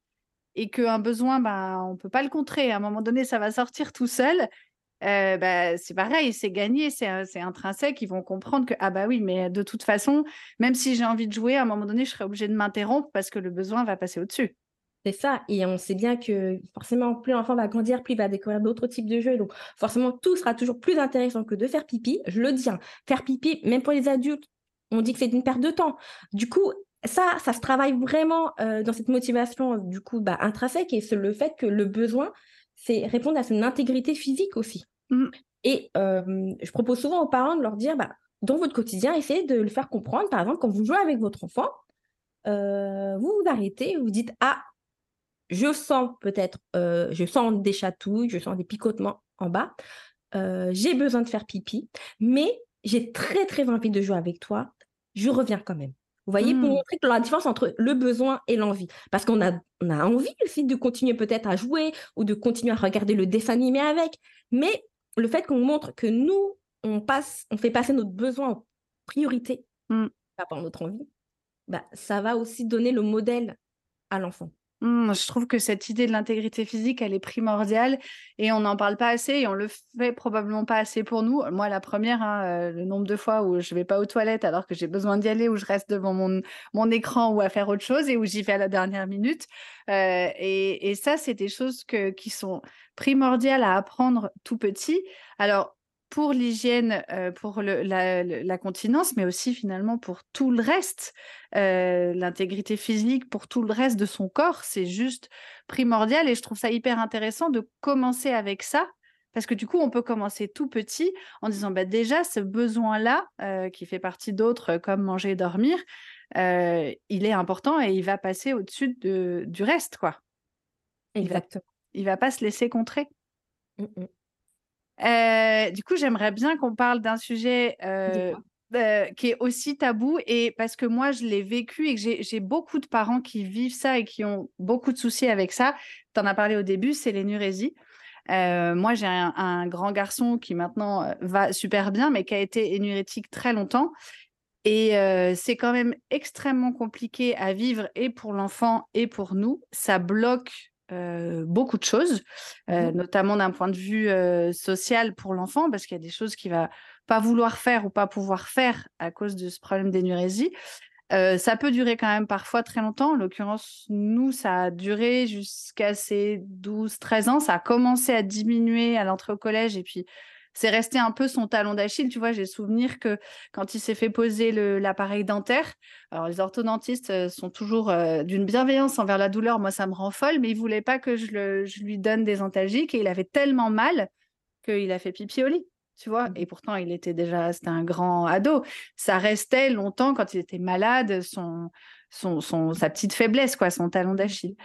et qu'un besoin, bah, on ne peut pas le contrer. À un moment donné, ça va sortir tout seul. Euh, bah, c'est pareil, c'est gagné, c'est intrinsèque. Ils vont comprendre que, ah bah oui, mais de toute façon, même si j'ai envie de jouer, à un moment donné, je serai obligée de m'interrompre parce que le besoin va passer au-dessus. C'est ça, et on sait bien que forcément, plus l'enfant va grandir, plus il va découvrir d'autres types de jeux. Donc, forcément, tout sera toujours plus intéressant que de faire pipi. Je le dis, hein, faire pipi, même pour les adultes, on dit que c'est une perte de temps. Du coup, ça, ça se travaille vraiment euh, dans cette motivation du coup bah, intrinsèque et c'est le fait que le besoin, c'est répondre à son intégrité physique aussi. Mmh. Et je propose souvent aux parents de leur dire, bah, dans votre quotidien, essayez de le faire comprendre. Par exemple, quand vous jouez avec votre enfant, euh, vous vous arrêtez, vous dites, ah, je sens peut-être, euh, je sens des chatouilles, je sens des picotements en bas, j'ai besoin de faire pipi, mais j'ai très très envie de jouer avec toi, je reviens quand même. Vous voyez, pour mmh. montrer la différence entre le besoin et l'envie. Parce qu'on a, on a envie aussi de continuer peut-être à jouer ou de continuer à regarder le dessin animé avec. Mais le fait qu'on montre que nous, on, passe, on fait passer notre besoin en priorité mmh. par rapport à notre envie, bah, ça va aussi donner le modèle à l'enfant. Mmh, je trouve que cette idée de l'intégrité physique, elle est primordiale et on n'en parle pas assez et on le fait probablement pas assez pour nous. Moi, la première, hein, euh, le nombre de fois où je vais pas aux toilettes alors que j'ai besoin d'y aller, où je reste devant mon, mon écran ou à faire autre chose et où j'y vais à la dernière minute. Euh, et, ça, c'est des choses qui sont primordiales à apprendre tout petit. Alors, pour l'hygiène, euh, pour la, continence, mais aussi finalement pour tout le reste, euh, l'intégrité physique, pour tout le reste de son corps, c'est juste primordial. Et je trouve ça hyper intéressant de commencer avec ça. Parce que du coup, on peut commencer tout petit en disant bah, déjà, ce besoin-là, euh, qui fait partie d'autres comme manger et dormir, il est important et il va passer au-dessus de, du reste. quoi. Exactement. Il ne va, pas se laisser contrer. Mmh. Euh, du coup, j'aimerais bien qu'on parle d'un sujet euh, euh, qui est aussi tabou et parce que moi, je l'ai vécu et que j'ai beaucoup de parents qui vivent ça et qui ont beaucoup de soucis avec ça. Tu en as parlé au début, c'est l'énurésie. moi, j'ai un, grand garçon qui maintenant va super bien, mais qui a été énurétique très longtemps. Et c'est quand même extrêmement compliqué à vivre et pour l'enfant et pour nous. Ça bloque beaucoup de choses, mmh notamment d'un point de vue social pour l'enfant, parce qu'il y a des choses qu'il va pas vouloir faire ou pas pouvoir faire à cause de ce problème d'énurésie. ça peut durer quand même parfois très longtemps. En l'occurrence, nous, ça a duré jusqu'à ses 12-13 ans. Ça a commencé à diminuer à l'entrée au collège et puis c'est resté un peu son talon d'Achille. Tu vois, j'ai souvenir que quand il s'est fait poser l'appareil dentaire, alors les orthodontistes euh, sont toujours euh, d'une bienveillance envers la douleur. Moi, ça me rend folle, mais il voulait pas que je, lui donne des antalgiques et il avait tellement mal qu'il a fait pipi au lit. Tu vois, mmh. et pourtant il était déjà, c'était un grand ado. Ça restait longtemps quand il était malade, son, son, son, sa petite faiblesse, quoi, son talon d'Achille.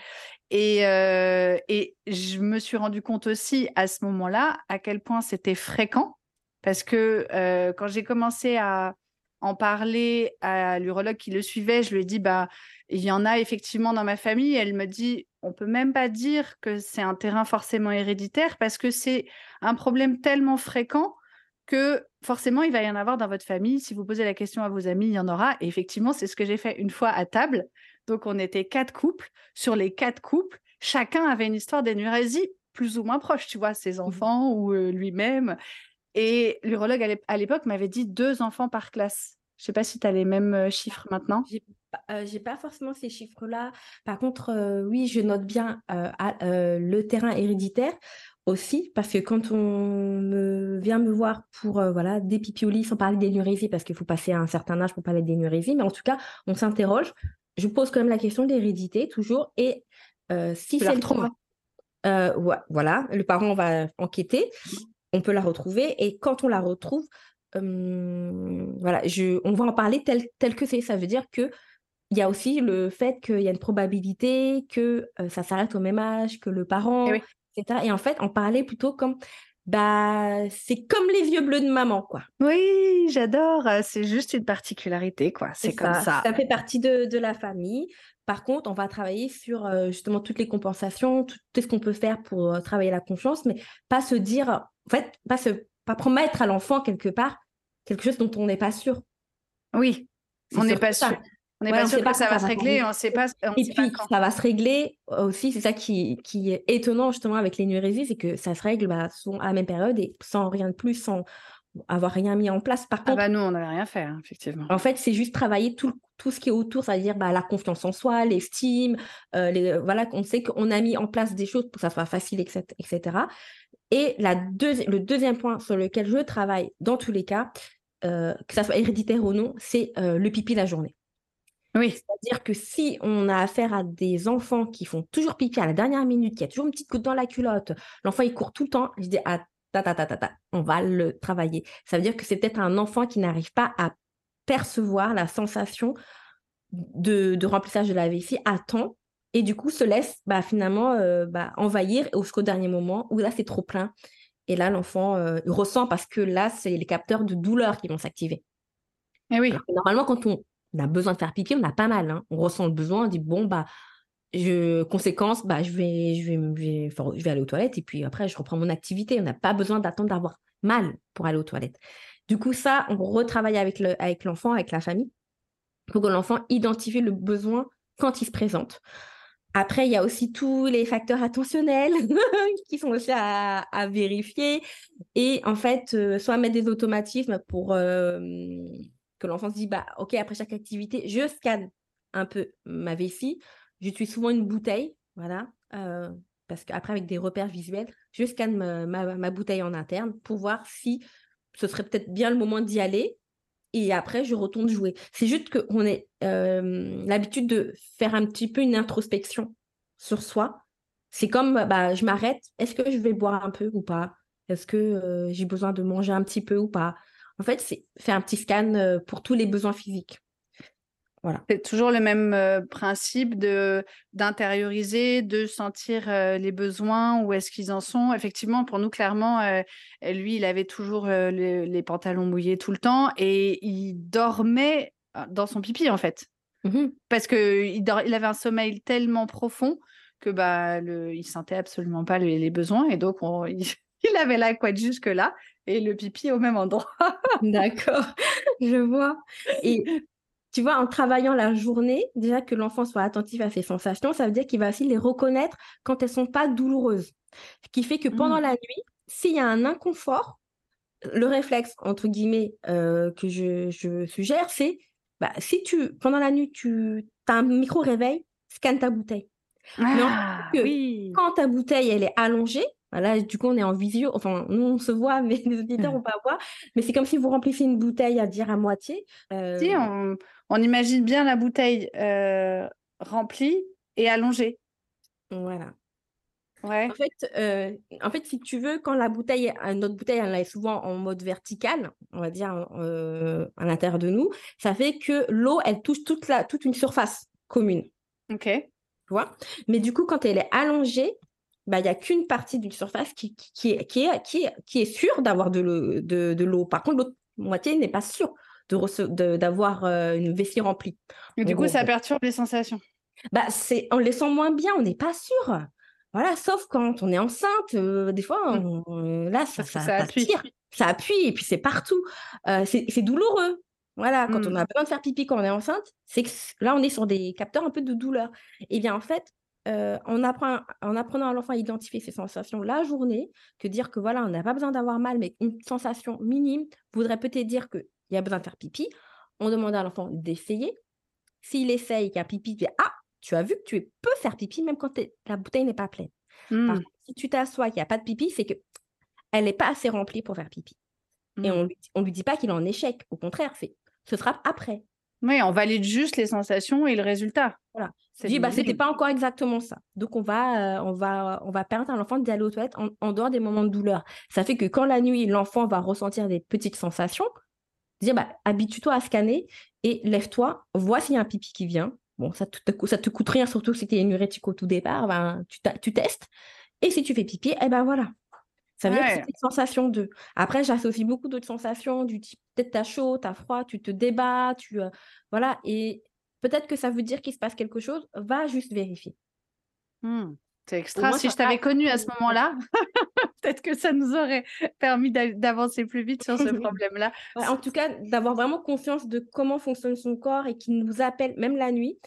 Et, euh, et je me suis rendu compte aussi à ce moment-là à quel point c'était fréquent, parce que euh, quand j'ai commencé à en parler à l'urologue qui le suivait, je lui ai dit, bah, il y en a effectivement dans ma famille. Elle me dit, on peut même pas dire que c'est un terrain forcément héréditaire parce que c'est un problème tellement fréquent que forcément, il va y en avoir dans votre famille. Si vous posez la question à vos amis, il y en aura. Et effectivement, c'est ce que j'ai fait une fois à table. Donc, on était quatre couples. Sur les quatre couples, chacun avait une histoire d'énurésie plus ou moins proche, tu vois, ses mmh enfants ou euh, lui-même. Et l'urologue à l'époque m'avait dit deux enfants par classe. Je ne sais pas si tu as les mêmes chiffres maintenant. J'ai pas forcément ces chiffres-là. Par contre, oui, je note bien le terrain héréditaire aussi, parce que quand on me, vient me voir pour voilà, des pipiolis, sans parler d'énurésie, parce qu'il faut passer à un certain âge pour parler d'énurésie, mais en tout cas, on s'interroge. Je pose quand même la question de l'hérédité, toujours. Et si c'est le cas, voilà, le parent va enquêter, on peut la retrouver. Et quand on la retrouve, voilà, je, on va en parler tel, tel que c'est. Ça veut dire que il y a aussi le fait qu'il y a une probabilité que ça s'arrête au même âge que le parent, eh et en fait, en parler plutôt comme bah, c'est comme les vieux bleus de maman, quoi. Oui, j'adore. C'est juste une particularité, quoi. C'est comme ça. ça. fait partie de, de, la famille. Par contre, on va travailler sur justement toutes les compensations, tout, ce qu'on peut faire pour travailler la confiance, mais pas se dire, en fait, pas, se, pas promettre à l'enfant quelque part quelque chose dont on n'est pas sûr. Oui, on n'est pas sûr. On n'est pas sûr que ça, va se régler, on sait pas. et puis, ça va se régler aussi, c'est ça qui, qui, est étonnant justement avec l'énurésie, c'est que ça se règle bah, à la même période et sans rien de plus, sans avoir rien mis en place. Par ah contre, bah nous, on n'avait rien fait, hein, effectivement. En fait, c'est juste travailler tout, tout ce qui est autour, c'est-à-dire bah, la confiance en soi, l'estime, euh, les, voilà, on sait qu'on a mis en place des choses pour que ça soit facile, etc. Et la le deuxième point sur lequel je travaille dans tous les cas, euh, que ça soit héréditaire ou non, c'est euh, le pipi la journée. Oui. C'est-à-dire que si on a affaire à des enfants qui font toujours pipi à la dernière minute, qui a toujours une petite goutte dans la culotte, l'enfant il court tout le temps, je dis ah, ta, ta, ta, ta, on va le travailler. Ça veut dire que c'est peut-être un enfant qui n'arrive pas à percevoir la sensation de, remplissage de la vessie à temps et du coup se laisse bah, finalement euh, bah, envahir jusqu'au dernier moment où là c'est trop plein. Et là, l'enfant euh, ressent parce que là, c'est les capteurs de douleur qui vont s'activer. Et eh oui. normalement, quand on, on a besoin de faire pipi, on a pas mal. Hein. On ressent le besoin, on dit bon, bah, je, conséquence, bah, je, vais, je, vais, je, vais, aller aux toilettes et puis après, je reprends mon activité. On n'a pas besoin d'attendre d'avoir mal pour aller aux toilettes. Du coup, ça, on retravaille avec, le, avec l'enfant, avec la famille, pour que l'enfant identifie le besoin quand il se présente. Après, il y a aussi tous les facteurs attentionnels qui sont aussi à, vérifier. Et en fait, euh, soit mettre des automatismes pour euh, que l'enfant se dise, bah, OK, après chaque activité, je scanne un peu ma vessie. J'utilise souvent une bouteille, voilà, euh, parce qu'après, avec des repères visuels, je scanne ma, bouteille en interne pour voir si ce serait peut-être bien le moment d'y aller. Et après, je retourne jouer. C'est juste qu'on ait euh, l'habitude de faire un petit peu une introspection sur soi. C'est comme, bah, je m'arrête. Est-ce que je vais boire un peu ou pas? Est-ce que euh, j'ai besoin de manger un petit peu ou pas? En fait, c'est faire un petit scan euh, pour tous les besoins physiques. Voilà. C'est toujours le même euh, principe de d'intérioriser, de sentir euh, les besoins, où est-ce qu'ils en sont. Effectivement, pour nous, clairement, lui, il avait toujours les, pantalons mouillés tout le temps et il dormait dans son pipi, en fait. Mmh Parce qu'il il avait un sommeil tellement profond que bah, le, il sentait absolument pas les, besoins et donc il, il avait la couette jusque-là et le pipi au même endroit. D'accord, je vois. Et tu vois, en travaillant la journée, déjà que l'enfant soit attentif à ses sensations, ça veut dire qu'il va aussi les reconnaître quand elles sont pas douloureuses. Ce qui fait que pendant mmh. la nuit, s'il y a un inconfort, le réflexe, entre guillemets, euh, que je, suggère, c'est bah, si tu, pendant la nuit, tu as un micro-réveil, scanne ta bouteille. Ah, oui. quand ta bouteille, elle est allongée, Là, du coup, on est en visio. Enfin, nous, on se voit, mais les auditeurs, vont pas voir. Mais c'est comme si vous remplissiez une bouteille à dire à moitié. Euh, si, on, imagine bien la bouteille euh, remplie et allongée. Voilà. Ouais. En fait, euh, en fait, si tu veux, quand la bouteille, notre bouteille, elle est souvent en mode vertical, on va dire à l'intérieur de nous, ça fait que l'eau, elle touche toute, la, toute une surface commune. Ok. Tu vois? Mais du coup, quand elle est allongée, bah, il n'y a qu'une partie d'une surface qui, qui, est, qui, est, qui, est, qui est sûre d'avoir de l'eau. De, de Par contre, l'autre moitié n'est pas sûre d'avoir euh, une vessie remplie. Et du coup, ça perturbe les sensations. Bah, c'est on les sent moins bien, on n'est pas sûr. Voilà, sauf quand on est enceinte, euh, des fois, mmh. là, ça, ça, appuie. ça appuie et puis c'est partout. Euh, c'est douloureux. Voilà, quand on mmh. a besoin de faire pipi quand on est enceinte, c'est que là, on est sur des capteurs un peu de douleur. Et bien, en fait, en, apprenant à l'enfant à identifier ses sensations la journée, que dire que voilà, on n'a pas besoin d'avoir mal, mais une sensation minime voudrait peut-être dire qu'il y a besoin de faire pipi. On demande à l'enfant d'essayer. S'il essaye, qu'il y a pipi, dit Ah, tu as vu que tu peux faire pipi même quand la bouteille n'est pas pleine. Par Mmh. contre, si tu t'assois, qu'il n'y a pas de pipi, c'est qu'elle n'est pas assez remplie pour faire pipi. Et Mmh. on ne lui dit pas qu'il est en échec. Au contraire, c'est ce sera après. Oui, on valide juste les sensations et le résultat. Voilà. C'est Dis, bah, c'était pas encore exactement ça. Donc, on va, euh, on va, on va permettre à l'enfant d'aller aux toilettes en, en dehors des moments de douleur. Ça fait que quand la nuit, l'enfant va ressentir des petites sensations, dire, bah, habitue-toi à scanner et lève-toi, vois s'il y a un pipi qui vient. Bon, ça te, ça te coûte rien, surtout si tu es énurétique au tout départ, ben, tu, tu testes. Et si tu fais pipi, eh ben voilà. Ça veut dire que c'est une sensation de. Après, j'associe beaucoup d'autres sensations, du type peut-être t'as chaud, t'as froid, tu te débats, tu. euh, voilà. Et peut-être que ça veut dire qu'il se passe quelque chose, va juste vérifier. Mmh. C'est extra. Si je t'avais va. connu à ce moment-là, peut-être que ça nous aurait permis d'a- d'avancer plus vite sur ce problème-là. Ouais, en tout cas, d'avoir vraiment conscience de comment fonctionne son corps et qu'il nous appelle, même la nuit.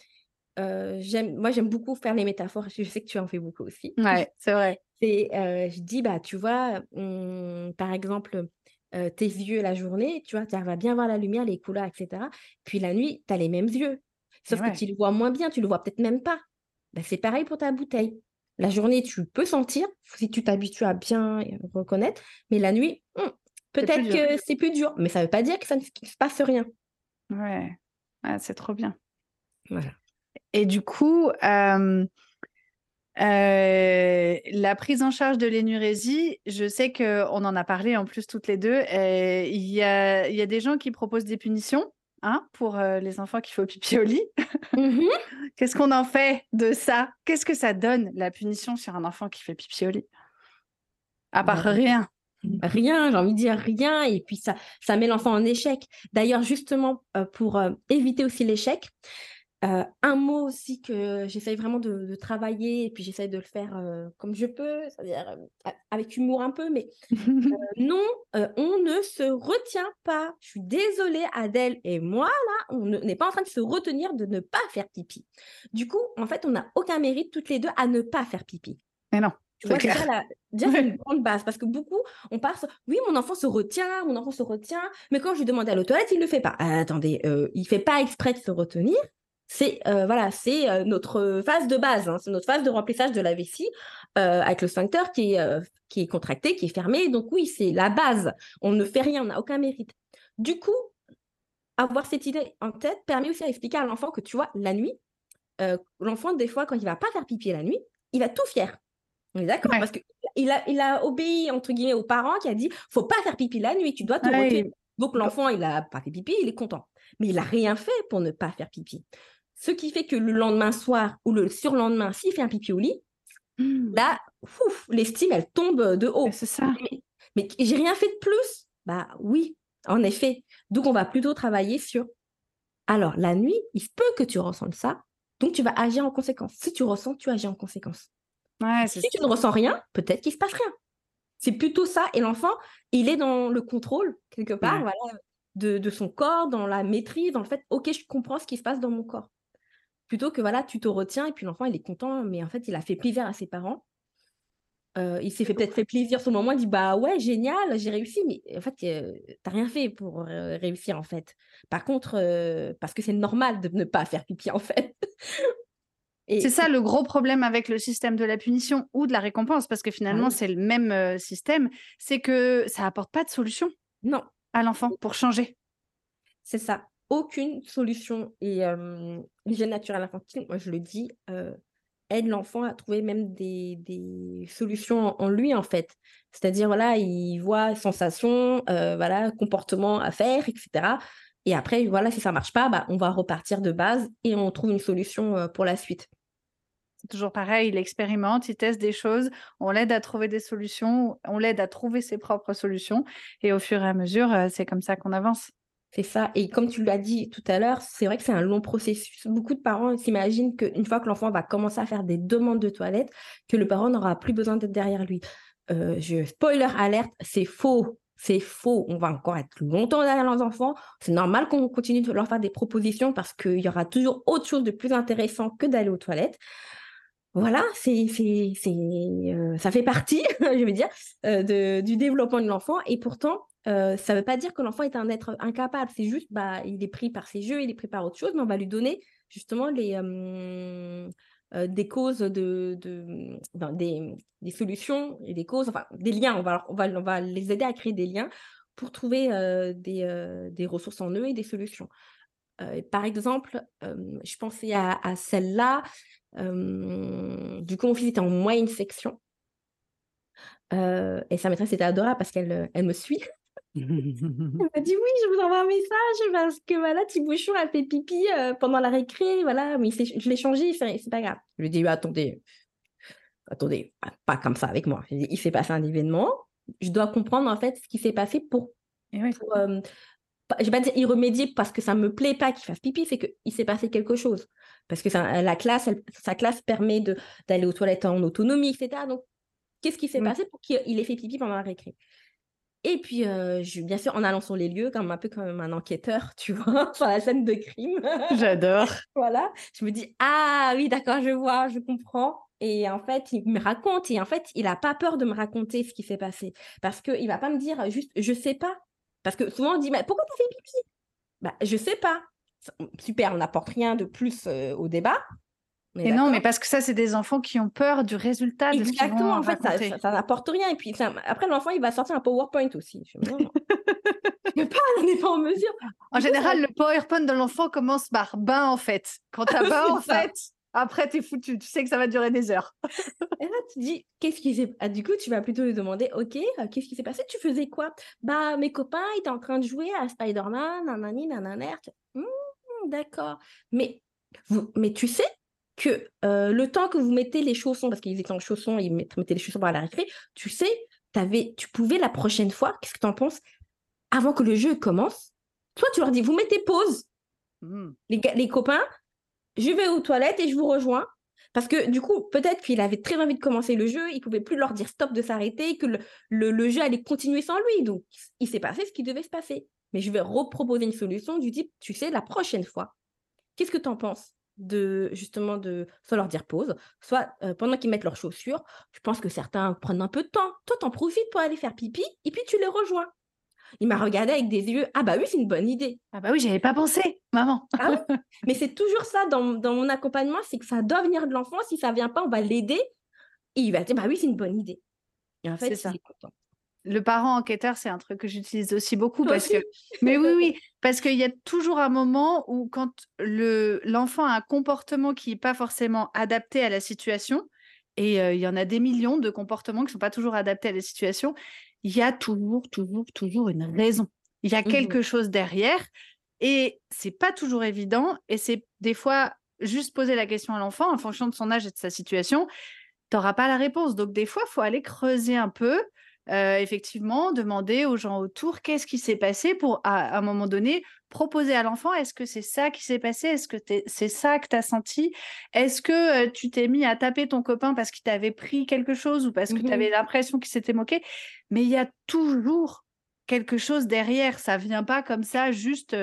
Euh, j'aime, moi, j'aime beaucoup faire les métaphores. Je sais que tu en fais beaucoup aussi. Ouais, c'est vrai. Euh, je dis, bah, tu vois, on- par exemple, euh, tes yeux la journée, tu vois, tu arrives à bien voir la lumière, les couleurs, etc. Puis la nuit, tu as les mêmes yeux. Sauf Ouais. que tu le vois moins bien, tu le vois peut-être même pas. Bah, c'est pareil pour ta bouteille. La journée, tu peux sentir, si tu t'habitues à bien reconnaître, mais la nuit, plus peut-être que c'est plus dur. Mais ça ne veut pas dire que ça ne se passe rien. Ouais. C'est trop bien. Voilà. Et du coup, euh, euh, la prise en charge de l'énurésie, je sais qu'on en a parlé en plus toutes les deux. euh, Il y a, il y a des gens qui proposent des punitions hein, pour les enfants qui font pipi au lit. Mhm. Qu'est-ce qu'on en fait de ça? Qu'est-ce que ça donne, la punition sur un enfant qui fait pipi au lit? À part Bah, rien. Rien, j'ai envie de dire rien, et puis ça, ça met l'enfant en échec. D'ailleurs, justement, euh, pour euh, éviter aussi l'échec, euh, un mot aussi que j'essaye vraiment de, de travailler, et puis j'essaye de le faire euh, comme je peux, c'est-à-dire euh, avec humour un peu, mais non, on ne se retient pas. Je suis désolée, Adèle et moi, là, on ne- n'est pas en train de se retenir de ne pas faire pipi. Du coup, en fait, on n'a aucun mérite toutes les deux à ne pas faire pipi. Mais non. Tu vois, déjà, la- déjà, c'est Ouais. une grande base parce que beaucoup, on part sur oui, mon enfant se retient, mon enfant se retient, mais quand je lui demande à toilettes, il ne le fait pas. Ah, attendez, il ne fait pas exprès de se retenir. C'est euh, voilà, c'est euh, notre phase de base, hein, c'est notre phase de remplissage de la vessie euh, avec le sphincter qui est, qui est contracté, qui est fermé. Donc oui, c'est la base. On ne fait rien, on n'a aucun mérite. Du coup, avoir cette idée en tête permet aussi à expliquer à l'enfant que tu vois, la nuit, l'enfant, des fois, quand il va pas faire pipi la nuit, il va tout fier. On est d'accord? Ouais. Parce qu'il a, il a obéi, entre guillemets, aux parents qui a dit faut pas faire pipi la nuit, tu dois te Ouais, retenir. Donc l'enfant, il a pas fait pipi, il est content. Mais il a rien fait pour ne pas faire pipi. Ce qui fait que le lendemain soir ou le surlendemain, s'il fait un pipi au lit, Mmh. là, ouf, l'estime, elle tombe de haut. C'est ça. Mais, mais j'ai rien fait de plus? Bah oui, en effet. Donc on va plutôt travailler sur. Alors la nuit, il peut que tu ressentes ça, donc tu vas agir en conséquence. Si tu ressens, tu agis en conséquence. Ouais, Si tu ne ressens rien, peut-être qu'il se passe rien. C'est plutôt ça. Et l'enfant, il est dans le contrôle, quelque part, Ouais. voilà, de, de son corps, dans la maîtrise, dans le fait, OK, je comprends ce qui se passe dans mon corps. Plutôt que, voilà, tu te retiens et puis l'enfant, il est content, mais en fait, il a fait plaisir à ses parents. Euh, il s'est fait peut-être fait plaisir sur le moment, il dit, bah ouais, génial, j'ai réussi, mais en fait, euh, t'as rien fait pour euh, réussir, en fait. Par contre, parce que c'est normal de ne pas faire pipi, en fait. C'est ça le gros problème avec le système de la punition ou de la récompense, parce que finalement, oui. c'est le même système, c'est que ça apporte pas de solution Non, à l'enfant pour changer. C'est ça. Aucune solution. Et euh, l'hygiène naturelle infantile, moi je le dis, aide l'enfant à trouver même des, des solutions en, lui, en fait. C'est-à-dire, voilà, il voit sensations, euh, voilà, comportements à faire, etc. Et après, voilà, si ça marche pas, bah, on va repartir de base et on trouve une solution pour la suite. C'est toujours pareil, il expérimente, il teste des choses, on l'aide à trouver des solutions, on l'aide à trouver ses propres solutions, et au fur et à mesure, c'est comme ça qu'on avance. C'est ça. Et comme tu l'as dit tout à l'heure, c'est vrai que c'est un long processus. Beaucoup de parents s'imaginent qu'une fois que l'enfant va commencer à faire des demandes de toilette, que le parent n'aura plus besoin d'être derrière lui. Euh, spoiler alerte, c'est faux. C'est faux. On va encore être longtemps derrière nos enfants. C'est normal qu'on continue de leur faire des propositions parce qu'il y aura toujours autre chose de plus intéressant que d'aller aux toilettes. Voilà, c'est, c'est, ça fait partie, je veux dire, de, du développement de l'enfant. Et pourtant, ça ne veut pas dire que l'enfant est un être incapable. C'est juste, bah, il est pris par ses jeux, il est pris par autre chose, mais on va lui donner justement des causes, de, de des, solutions et des causes, enfin des liens. On va, les aider à créer des liens pour trouver des, ressources en eux et des solutions. Par exemple, je pensais à, à celle-là. du coup, mon fils était en moyenne section. et sa maîtresse était adorable parce qu'elle elle me suit. Elle m'a dit oui, je vous envoie un message parce que voilà, Thibouchon a fait pipi euh, pendant la récré, voilà, mais je l'ai changé, c'est pas grave. Je lui ai dit attendez, attendez, pas comme ça avec moi. il s'est passé un événement, je dois comprendre en fait ce qui s'est passé pour, pour euh, je vais pas dire y remédier parce que ça me plaît pas qu'il fasse pipi, c'est qu'il s'est passé quelque chose. Parce que ça, la classe, sa classe permet d'aller aux toilettes en autonomie, etc. Donc, qu'est-ce qui s'est passé pour qu'il ait fait pipi pendant la récré? Et puis, je, bien sûr, en allant sur les lieux, comme un peu comme un enquêteur, tu vois, sur la scène de crime. J'adore. voilà. Je me dis, ah oui, d'accord, je vois, je comprends. Et en fait, il me raconte. Et en fait, il n'a pas peur de me raconter ce qui s'est passé. Parce qu'il ne va pas me dire juste, je sais pas. Parce que souvent, on dit, mais pourquoi tu fais pipi? Bah, Je sais pas. Super, on n'apporte rien de plus au débat. Et non, mais parce que ça, c'est des enfants qui ont peur du résultat de ce qu'ils vont en fait, ça, n'apporte rien. Et puis après, l'enfant, il va sortir un PowerPoint aussi. Je ne pas, on n'est pas en mesure. En général, le PowerPoint de l'enfant commence par bain, en fait. Quand tu as bain, en fait, après, tu es foutu. Tu sais que ça va durer des heures. et là, tu dis, qu'est-ce qui s'est ah, Du coup, tu vas plutôt lui demander, OK, euh, qu'est-ce qui s'est passé? Tu faisais quoi? Bah, mes copains, ils étaient en train de jouer à Spider-Man, nanani, nanana. Mmh, d'accord. Mais, vous, mais tu sais que euh, le temps que vous mettez les chaussons, parce qu'ils étaient en chaussons, ils mettaient les chaussons par la récré, tu sais, avais, tu pouvais la prochaine fois, qu'est-ce que tu en penses, avant que le jeu commence, toi tu leur dis, vous mettez pause, mmh. les, copains, je vais aux toilettes et je vous rejoins. Parce que du coup, peut-être qu'il avait très envie de commencer le jeu, il pouvait plus leur dire stop de s'arrêter, que le, jeu allait continuer sans lui. Donc, il s'est passé ce qui devait se passer. Mais je vais reproposer une solution du type, tu sais, la prochaine fois, qu'est-ce que tu en penses de justement de soit leur dire pause, soit pendant qu'ils mettent leurs chaussures, je pense que certains prennent un peu de temps. Toi, t'en profites pour aller faire pipi et puis tu les rejoins. Il m'a regardé avec des yeux. Ah bah oui, c'est une bonne idée. Ah bah oui, j'avais pas pensé, maman. Ah Mais c'est toujours ça dans, mon accompagnement, c'est que ça doit venir de l'enfant. Si ça vient pas, on va l'aider. Et il va dire bah oui, c'est une bonne idée. Et en fait, c'est content le parent enquêteur, c'est un truc que j'utilise aussi beaucoup parce que. Mais oui, oui, parce qu'il y a toujours un moment où quand le l'enfant a un comportement qui n'est pas forcément adapté à la situation, et il y en a des millions de comportements qui ne sont pas toujours adaptés à la situation, il y a toujours, toujours, toujours une raison. Il y a mmh quelque chose derrière, et c'est pas toujours évident, et c'est des fois juste poser la question à l'enfant en fonction de son âge et de sa situation, tu n'auras pas la réponse. Donc des fois, il faut aller creuser un peu effectivement, demander aux gens autour qu'est-ce qui s'est passé pour, à, un moment donné, proposer à l'enfant est-ce que c'est ça qui s'est passé? Est-ce que c'est ça que tu as senti? Est-ce que tu t'es mis à taper ton copain parce qu'il t'avait pris quelque chose ou parce que tu avais mmh l'impression qu'il s'était moqué? Mais il y a toujours quelque chose derrière. Ça vient pas comme ça juste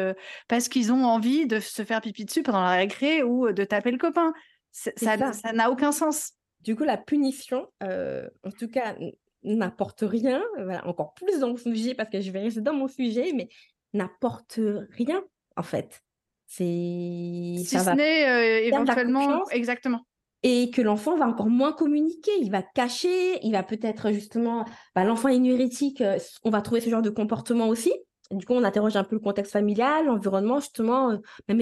parce qu'ils ont envie de se faire pipi dessus pendant la récré ou de taper le copain. Ça n'a aucun sens. Du coup, la punition, en tout cas, n'apporte rien, encore plus dans mon sujet parce que je vais rester dans mon sujet, mais n'apporte rien en fait. C'est si ce n'est euh, éventuellement exactement. Et que l'enfant va encore moins communiquer, il va cacher, il va peut-être justement, bah, l'enfant énurétique, euh, on va trouver ce genre de comportement aussi. du coup, on interroge un peu le contexte familial, l'environnement, justement, euh, même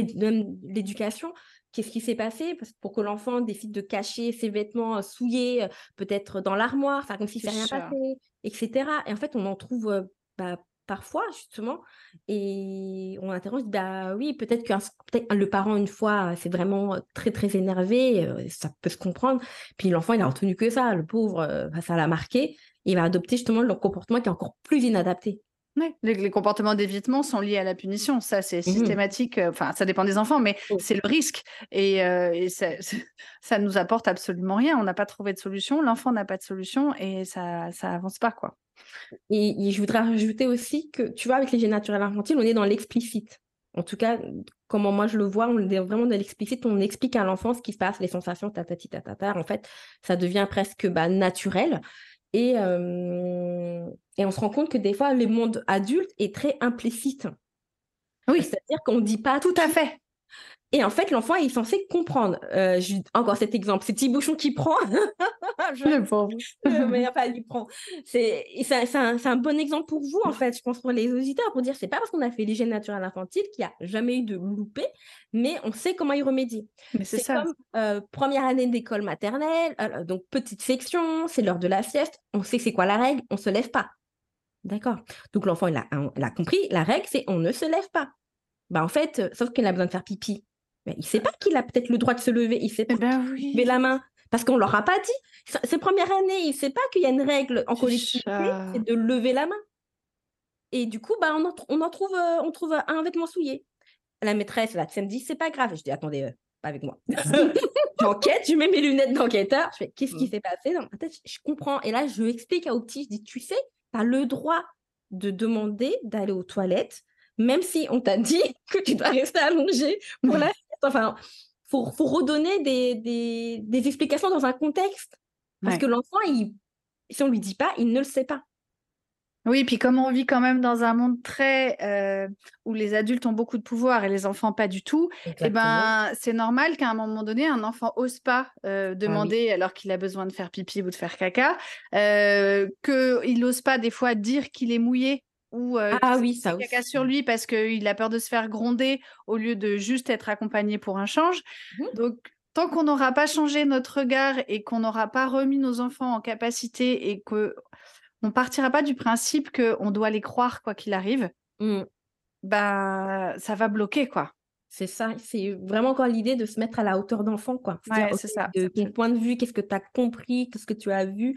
l'éducation qu'est-ce qui s'est passé? Pour que l'enfant décide de cacher ses vêtements souillés, peut-être dans l'armoire, enfin comme s'il ne s'est rien passé, etc. Et en fait, on en trouve bah, parfois, justement, et on interroge, bah oui, peut-être que peut le parent, une fois, c'est vraiment très, très énervé, ça peut se comprendre. Puis l'enfant, il a retenu que ça, le pauvre, ça l'a marqué. il va adopter justement le comportement qui est encore plus inadapté. Les, comportements d'évitement sont liés à la punition. Ça, c'est mmh systématique. Euh, enfin, ça dépend des enfants, mais oh. c'est le risque. Et, euh, ça, ne nous apporte absolument rien. On n'a pas trouvé de solution. L'enfant n'a pas de solution et ça, ça avance pas, quoi. Et, je voudrais rajouter aussi que, tu vois, avec les gènes naturels infantiles, on est dans l'explicite. En tout cas, comment moi je le vois, on est vraiment dans l'explicite, on explique à l'enfant ce qui se passe, les sensations, tatati tatata. En fait, ça devient presque bah, naturel. Et, et on se rend compte que des fois, le monde adulte est très implicite. Oui. C'est-à-dire qu'on ne dit pas tout à fait. Et en fait, l'enfant est censé comprendre. Euh, encore cet exemple, c'est petit bouchon qui prend. je... Le mais enfin, il prend. C'est un, un, bon exemple pour vous, en fait, je pense, pour les auditeurs, pour dire c'est pas parce qu'on a fait l'hygiène naturelle infantile qu'il n'y a jamais eu de loupé, mais on sait comment y remédier. C'est comme euh, première année d'école maternelle, euh, donc petite section, c'est l'heure de la sieste, on sait c'est quoi la règle, on se lève pas. D'accord. Donc l'enfant, il il a compris, la règle, c'est on ne se lève pas. Bah, en fait, sauf qu'il a besoin de faire pipi il ne sait pas qu'il a peut-être le droit de se lever, il sait pas eh ben oui. lever la main. Parce qu'on ne leur a pas dit. Ses premières années, il ne sait pas qu'il y a une règle en collectivité, c'est de lever la main. Et du coup, bah, on, en, on en trouve, euh, on trouve un vêtement souillé. La maîtresse, là, elle me dit, c'est pas grave. Je dis, attendez, euh, pas avec moi. J'enquête, je mets mes lunettes d'enquêteur. Je fais, qu'est-ce qui mm. s'est passé Dans je comprends. Et là, je explique à Opti, je dis, tu sais, tu as le droit de demander d'aller aux toilettes, même si on t'a dit que tu dois rester allongé pour la Enfin, faut, faut redonner des, des, des, explications dans un contexte. Parce que l'enfant, il, si on lui dit pas, il ne le sait pas. Oui, puis comme on vit quand même dans un monde très euh, où les adultes ont beaucoup de pouvoir et les enfants pas du tout, eh ben c'est normal qu'à un moment donné un enfant ose pas euh, ah demander alors qu'il a besoin de faire pipi ou de faire caca, euh, qu'il n'ose pas des fois dire qu'il est mouillé ou ah oui, ça caca sur lui parce qu'il a peur de se faire gronder au lieu de juste être accompagné pour un change. Mmh. Donc, tant qu'on n'aura pas changé notre regard et qu'on n'aura pas remis nos enfants en capacité et que on partira pas du principe qu'on doit les croire quoi qu'il arrive, mmh. bah ça va bloquer quoi. C'est ça, c'est vraiment encore l'idée de se mettre à la hauteur d'enfant, quoi. c'est ça. De ton point de vue, qu'est-ce que tu as compris, qu'est-ce que tu as vu?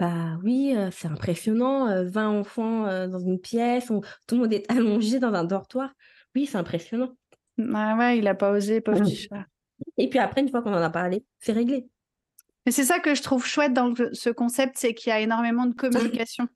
Bah oui, c'est impressionnant, 20 enfants dans une pièce, tout le monde est allongé dans un dortoir. Oui, c'est impressionnant. Ouais, ouais, il n'a pas osé, pauvre chat. Et puis après, une fois qu'on en a parlé, c'est réglé. Mais c'est ça que je trouve chouette dans ce concept, c'est qu'il y a énormément de communication.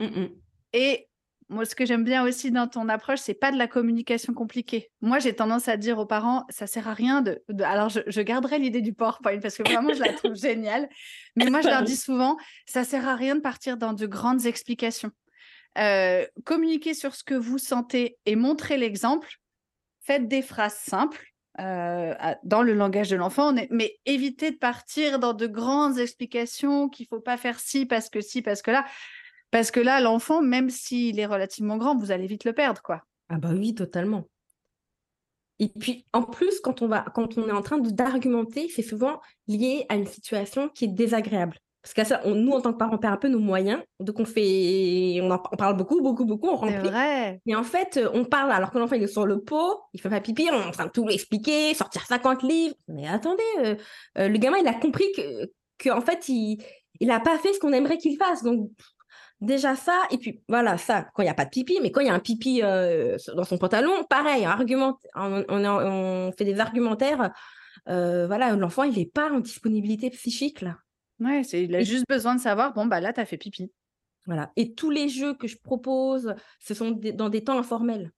Mmh, mmh. Et moi, ce que j'aime bien aussi dans ton approche, c'est pas de la communication compliquée. Moi, j'ai tendance à dire aux parents, ça sert à rien de. Alors, je, garderai l'idée du PowerPoint parce que vraiment, je la trouve géniale. Mais moi, je leur dis souvent, ça sert à rien de partir dans de grandes explications. Euh, communiquez sur ce que vous sentez et montrez l'exemple. Faites des phrases simples. Euh, dans le langage de l'enfant, mais évitez de partir dans de grandes explications qu'il faut pas faire ci parce que ci parce que là. Parce que là, l'enfant, même s'il est relativement grand, vous allez vite le perdre, quoi. Ah bah oui, totalement. Et puis, en plus, quand on, va, quand on est en train d'argumenter, c'est souvent lié à une situation qui est désagréable. Parce que ça, nous, en tant que parents, on perd un peu nos moyens. Donc, on fait, on, en, parle beaucoup, beaucoup, beaucoup, on remplit. Vrai. Et en fait, on parle alors que l'enfant, il est sur le pot, il fait pas pipi, on est en train de tout expliquer, sortir 50 livres. Mais attendez, euh, euh, le gamin, il a compris que, que en fait, il n'a pas fait ce qu'on aimerait qu'il fasse. Donc, Déjà ça, et puis voilà, ça, quand il n'y a pas de pipi, mais quand il y a un pipi euh, dans son pantalon, pareil, argument, on, on, fait des argumentaires. Euh, voilà, l'enfant, il n'est pas en disponibilité psychique, là. Ouais, il a juste besoin de savoir, bon, bah là, tu as fait pipi. Voilà. Et tous les jeux que je propose, ce sont dans des temps informels.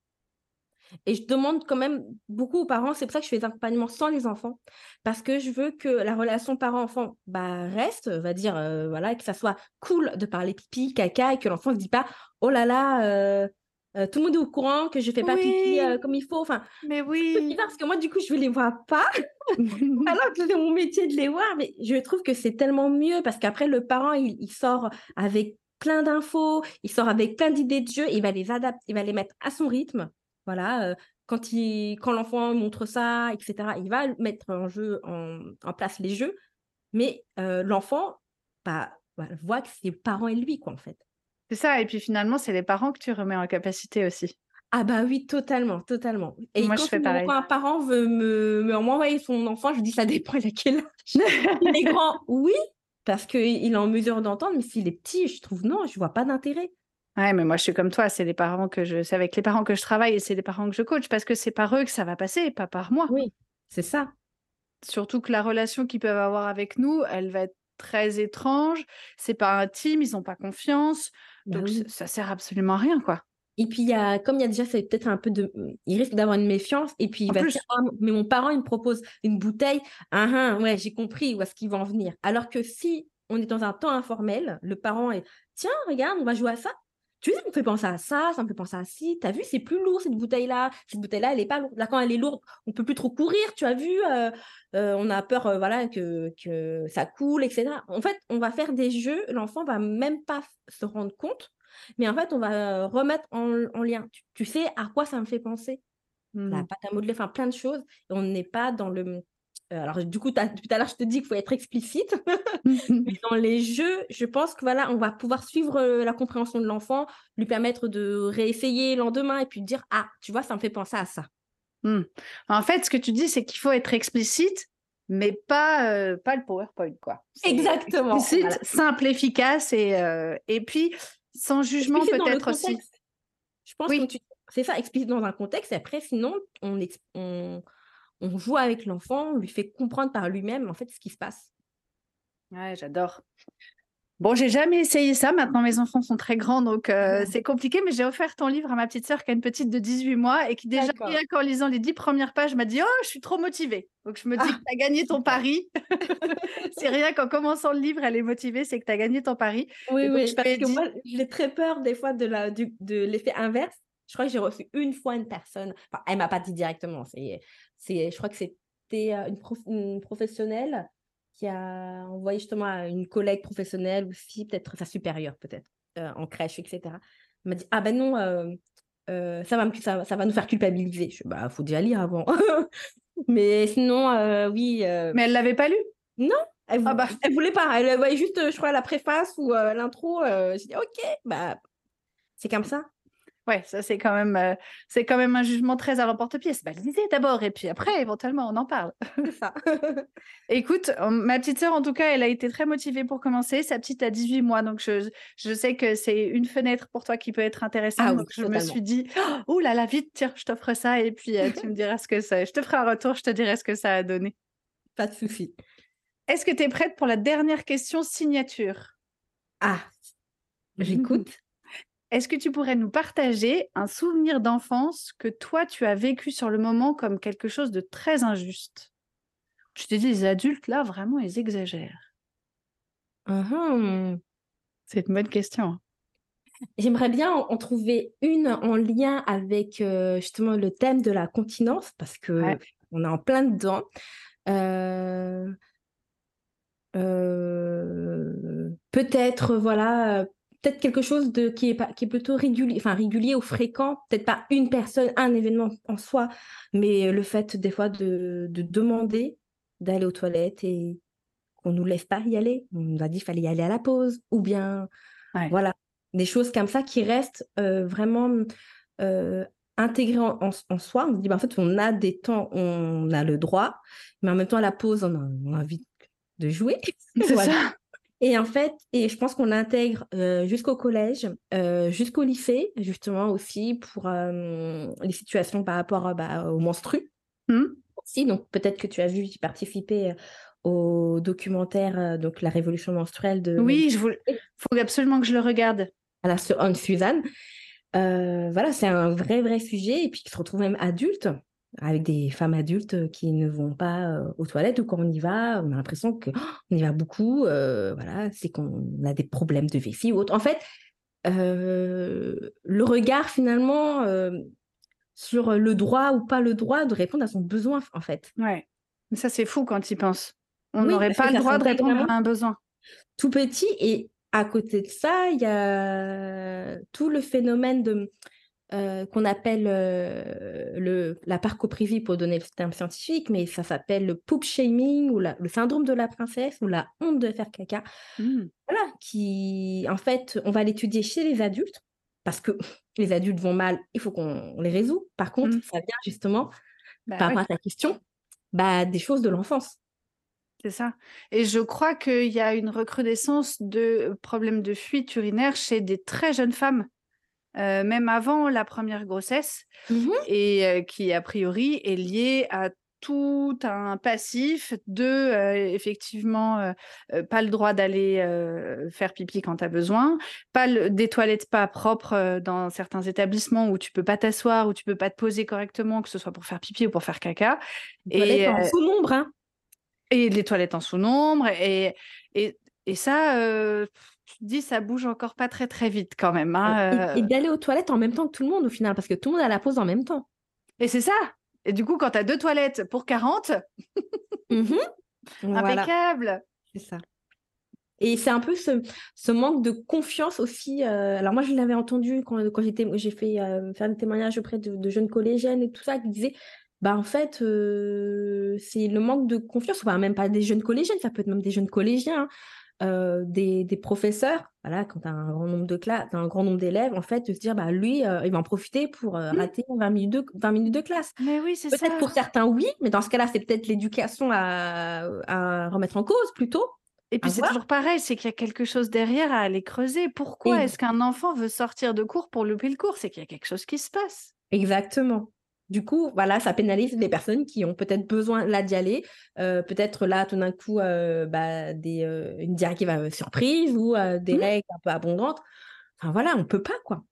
Et je demande quand même beaucoup aux parents, c'est pour ça que je fais des accompagnements sans les enfants, parce que je veux que la relation parent-enfant bah, reste, va dire, euh, voilà, que ça soit cool de parler pipi, caca, et que l'enfant ne se dise pas, oh là là, euh, euh, tout le monde est au courant que je fais pas pipi comme il faut. Enfin, mais oui. Parce que moi, du coup, je ne les vois pas, alors que c'est mon métier de les voir, mais je trouve que c'est tellement mieux, parce qu'après, le parent, il, il sort avec plein d'infos, il sort avec plein d'idées de jeu, il va les adapter, il va les mettre à son rythme. Voilà, quand, il, quand l'enfant montre ça, etc., il va mettre en, jeu, en, place les jeux, mais l'enfant bah, voit que c'est le parent et lui, quoi, en fait. C'est ça, et puis finalement, c'est les parents que tu remets en capacité aussi. Ah bah oui, totalement, totalement. Et Moi, quand je fais pareil. un parent veut me, me m'envoyer son enfant, je dis ça dépend, il a quel âge. il est grand, oui, parce qu'il est en mesure d'entendre, mais s'il est petit, je trouve non, je vois pas d'intérêt. Ouais, mais moi je suis comme toi, c'est les parents que je, c'est avec les parents que je travaille et c'est les parents que je coach parce que c'est par eux que ça va passer, pas par moi. Oui, c'est ça. Surtout que la relation qu'ils peuvent avoir avec nous, elle va être très étrange. C'est pas intime, ils n'ont pas confiance, bah donc ça sert absolument à rien, quoi. Et puis, il y a, comme il y a déjà, c'est peut-être un peu de. Il risque d'avoir une méfiance. Et puis, il va dire ah, Mais mon parent, il me propose une bouteille. Ah, ah ouais, j'ai compris où est-ce qu'ils vont en venir. Alors que si on est dans un temps informel, le parent est Tiens, regarde, on va jouer à ça. Tu sais, ça me fait penser à ça, ça me fait penser à ci. Tu as vu, c'est plus lourd cette bouteille-là. Cette bouteille-là, elle est pas lourde. Là, quand elle est lourde, on peut plus trop courir. Tu as vu, euh, euh, on a peur euh, voilà, que, que ça coule, etc. En fait, on va faire des jeux. L'enfant va même pas se rendre compte mais en fait, on va remettre en, lien. Tu, sais à quoi ça me fait penser? La mmh. pâte à modeler, enfin plein de choses. Et on n'est pas dans le. Alors, du coup, tout à l'heure, je te dis qu'il faut être explicite. mais dans les jeux, je pense que voilà, on va pouvoir suivre la compréhension de l'enfant, lui permettre de réessayer le lendemain et puis dire Ah, tu vois, ça me fait penser à ça. Mmh. En fait, ce que tu dis, c'est qu'il faut être explicite, mais pas, pas le PowerPoint, quoi. Exactement. Explicite, simple, efficace. Et, et puis, sans jugement peut-être aussi. Je pense que c'est ça, explicite dans un contexte. Et après, sinon, on, on, on joue avec l'enfant, on lui fait comprendre par lui-même en fait ce qui se passe. Ouais, j'adore. Bon, j'ai jamais essayé ça. Maintenant, mes enfants sont très grands, donc euh, c'est compliqué. Mais j'ai offert ton livre à ma petite sœur qui a une petite de 18 mois et qui déjà, rien qu'en lisant les 10 premières pages, m'a dit Oh, je suis trop motivée. Donc, je me dis ah. que tu as gagné ton pari. c'est rien qu'en commençant le livre, elle est motivée, c'est que tu as gagné ton pari. Oui, oui, parce que moi, j'ai très peur des fois de l'effet de l'effet inverse. Je crois que j'ai reçu une fois une personne, enfin, elle m'a pas dit directement, c'est, je crois que c'était euh, une, une professionnelle qui a envoyé justement à une collègue professionnelle aussi, peut-être sa supérieure, peut-être, euh, en crèche, etc. Elle m'a dit Ah ben non, euh, euh, ça, va, ça, ça, va nous faire culpabiliser. Je Bah, faut déjà lire avant. Mais sinon, oui. Mais elle l'avait pas lu? Non, elle, ah bah. elle voulait pas. Elle voyait juste, je crois, la préface ou l'intro. J'ai dit Ok, bah, c'est comme ça. Ouais, ça c'est quand même euh, c'est quand même un jugement très à l'emporte-pièce. Bah, lisez d'abord et puis après éventuellement on en parle. ça. Écoute, ma petite sœur en tout cas, elle a été très motivée pour commencer. Sa petite a 18 mois, donc je, je sais que c'est une fenêtre pour toi qui peut être intéressante. Ah donc je me suis dit, oh là là, vite, tiens, je t'offre ça et puis euh, tu me diras ce que ça. Je te ferai un retour, je te dirai ce que ça a donné. Pas de souci. Est-ce que tu es prête pour la dernière question signature? Ah, j'écoute. Est-ce que tu pourrais nous partager un souvenir d'enfance que toi, tu as vécu sur le moment comme quelque chose de très injuste? Tu te dis, les adultes, là, vraiment, ils exagèrent. C'est une bonne question. J'aimerais bien en trouver une en lien avec euh, justement le thème de la continence, parce que on est en plein dedans. Euh, euh, peut-être, voilà, peut-être quelque chose de, qui, est, qui est plutôt régulier, enfin régulier ou fréquent, peut-être pas une personne, un événement en soi, mais le fait des fois de, demander d'aller aux toilettes et qu'on nous laisse pas y aller. On nous a dit qu'il fallait y aller à la pause, ou bien voilà, des choses comme ça qui restent euh, vraiment euh, intégrées en, soi. On se dit, bah, en fait, on a des temps, on a le droit, mais en même temps, à la pause, on a, envie de jouer. C'est ça. Et en fait, et je pense qu'on l'intègre euh, jusqu'au collège, euh, jusqu'au lycée, justement aussi pour euh, les situations par rapport bah, aux menstrues. Mmh. Aussi, donc peut-être que tu as vu, j'ai participé au documentaire donc la révolution menstruelle de. Oui, il faut absolument que je le regarde. À sur Anne Suzanne. voilà, c'est un vrai vrai sujet et puis qui se retrouve même adulte avec des femmes adultes qui ne vont pas aux toilettes ou quand on y va, on a l'impression qu'on y va beaucoup. voilà, c'est qu'on a des problèmes de vessie ou autre. En fait, le regard finalement sur le droit ou pas le droit de répondre à son besoin, en fait. Ouais, mais ça c'est fou quand il pense. On n'aurait pas le droit de répondre à un besoin. Tout petit et à côté de ça, il y a tout le phénomène de euh, qu'on appelle euh, le, la parcoprivie pour donner le terme scientifique, mais ça s'appelle le poop shaming ou le syndrome de la princesse ou la honte de faire caca. Mmh. Voilà, qui en fait, on va l'étudier chez les adultes parce que les adultes vont mal, il faut qu'on les résout. Par contre, mmh. ça vient justement, bah par rapport à ta question, bah, des choses de l'enfance. C'est ça. Et je crois qu'il y a une recrudescence de problèmes de fuite urinaire chez des très jeunes femmes. Euh, même avant la première grossesse, mmh et qui a priori est liée à tout un passif de effectivement pas le droit d'aller faire pipi quand tu as besoin, pas des toilettes pas propres dans certains établissements où tu peux pas t'asseoir, où tu peux pas te poser correctement, que ce soit pour faire pipi ou pour faire caca. et en sous-nombre, hein. Et les toilettes en sous-nombre. Et, et, et ça, tu te dis, ça bouge encore pas très très vite quand même. Hein, et, d'aller aux toilettes en même temps que tout le monde au final, parce que tout le monde a la pause en même temps. Et c'est ça. Et du coup, quand tu as deux toilettes pour 40, mmh impeccable. C'est ça. Et c'est un peu ce, ce, manque de confiance aussi. alors moi, je l'avais entendu quand, quand j'ai fait faire des témoignages auprès de, de, jeunes collégiennes et tout ça, qui disaient bah en fait, c'est le manque de confiance, enfin même pas des jeunes collégiennes, ça peut être même des jeunes collégiens, hein, des, des, professeurs, voilà, quand tu as un grand nombre de classes, un grand nombre d'élèves, en fait, de se dire, bah lui, il va en profiter pour mmh. rater 20 minutes, de, 20 minutes de classe. Mais oui, c'est. Peut-être pour certains, oui, mais dans ce cas-là, c'est peut-être l'éducation à, à, remettre en cause plutôt. Et puis c'est toujours pareil, c'est qu'il y a quelque chose derrière à aller creuser. Pourquoi est-ce qu'un enfant veut sortir de cours pour louper le cours? C'est qu'il y a quelque chose qui se passe. Exactement. Du coup, voilà, ça pénalise les personnes qui ont peut-être besoin là d'y aller. Euh, peut-être là, tout d'un coup, euh, bah, des, euh, une directive surprise ou des mmh. règles un peu abondantes. Enfin voilà, on peut pas, quoi.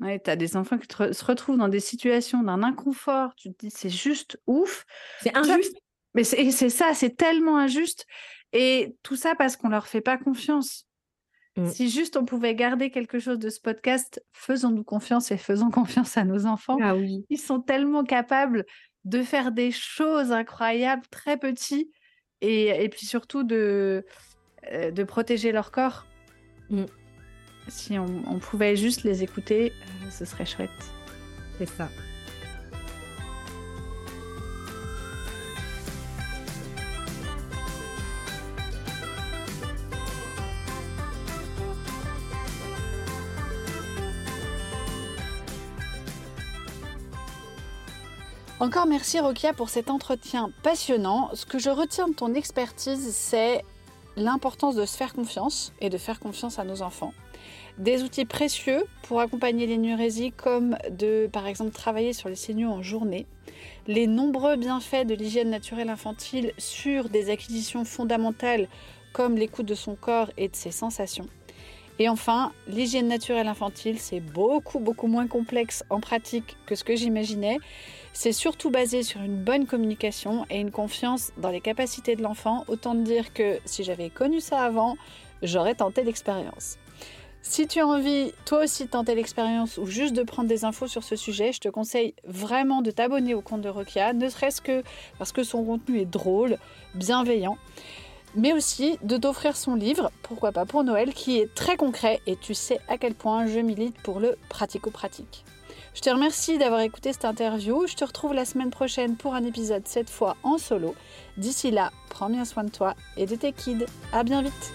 Ouais, tu as des enfants qui se retrouvent dans des situations d'un inconfort. Tu te dis, c'est juste ouf. C'est injuste. Mais c'est ça, c'est tellement injuste. Et tout ça parce qu'on leur fait pas confiance. Mmh. Si juste on pouvait garder quelque chose de ce podcast, faisons-nous confiance et faisons confiance à nos enfants. Ah oui. Ils sont tellement capables de faire des choses incroyables, très petits, et, puis surtout de, euh, de protéger leur corps. Mmh. Si on, pouvait juste les écouter, euh, ce serait chouette. C'est ça. Encore merci Rokia pour cet entretien passionnant. Ce que je retiens de ton expertise, c'est l'importance de se faire confiance et de faire confiance à nos enfants. Des outils précieux pour accompagner l'énurésie comme de par exemple travailler sur les signaux en journée. Les nombreux bienfaits de l'hygiène naturelle infantile sur des acquisitions fondamentales comme l'écoute de son corps et de ses sensations. Et enfin, l'hygiène naturelle infantile, c'est beaucoup beaucoup moins complexe en pratique que ce que j'imaginais. C'est surtout basé sur une bonne communication et une confiance dans les capacités de l'enfant. Autant dire que si j'avais connu ça avant, j'aurais tenté l'expérience. Si tu as envie toi aussi de tenter l'expérience ou juste de prendre des infos sur ce sujet, je te conseille vraiment de t'abonner au compte de Rokia, ne serait-ce que parce que son contenu est drôle, bienveillant, mais aussi de t'offrir son livre, pourquoi pas pour Noël, qui est très concret et tu sais à quel point je milite pour le pratico-pratique. Je te remercie d'avoir écouté cette interview. Je te retrouve la semaine prochaine pour un épisode cette fois en solo. D'ici là, prends bien soin de toi et de tes kids. À bien vite.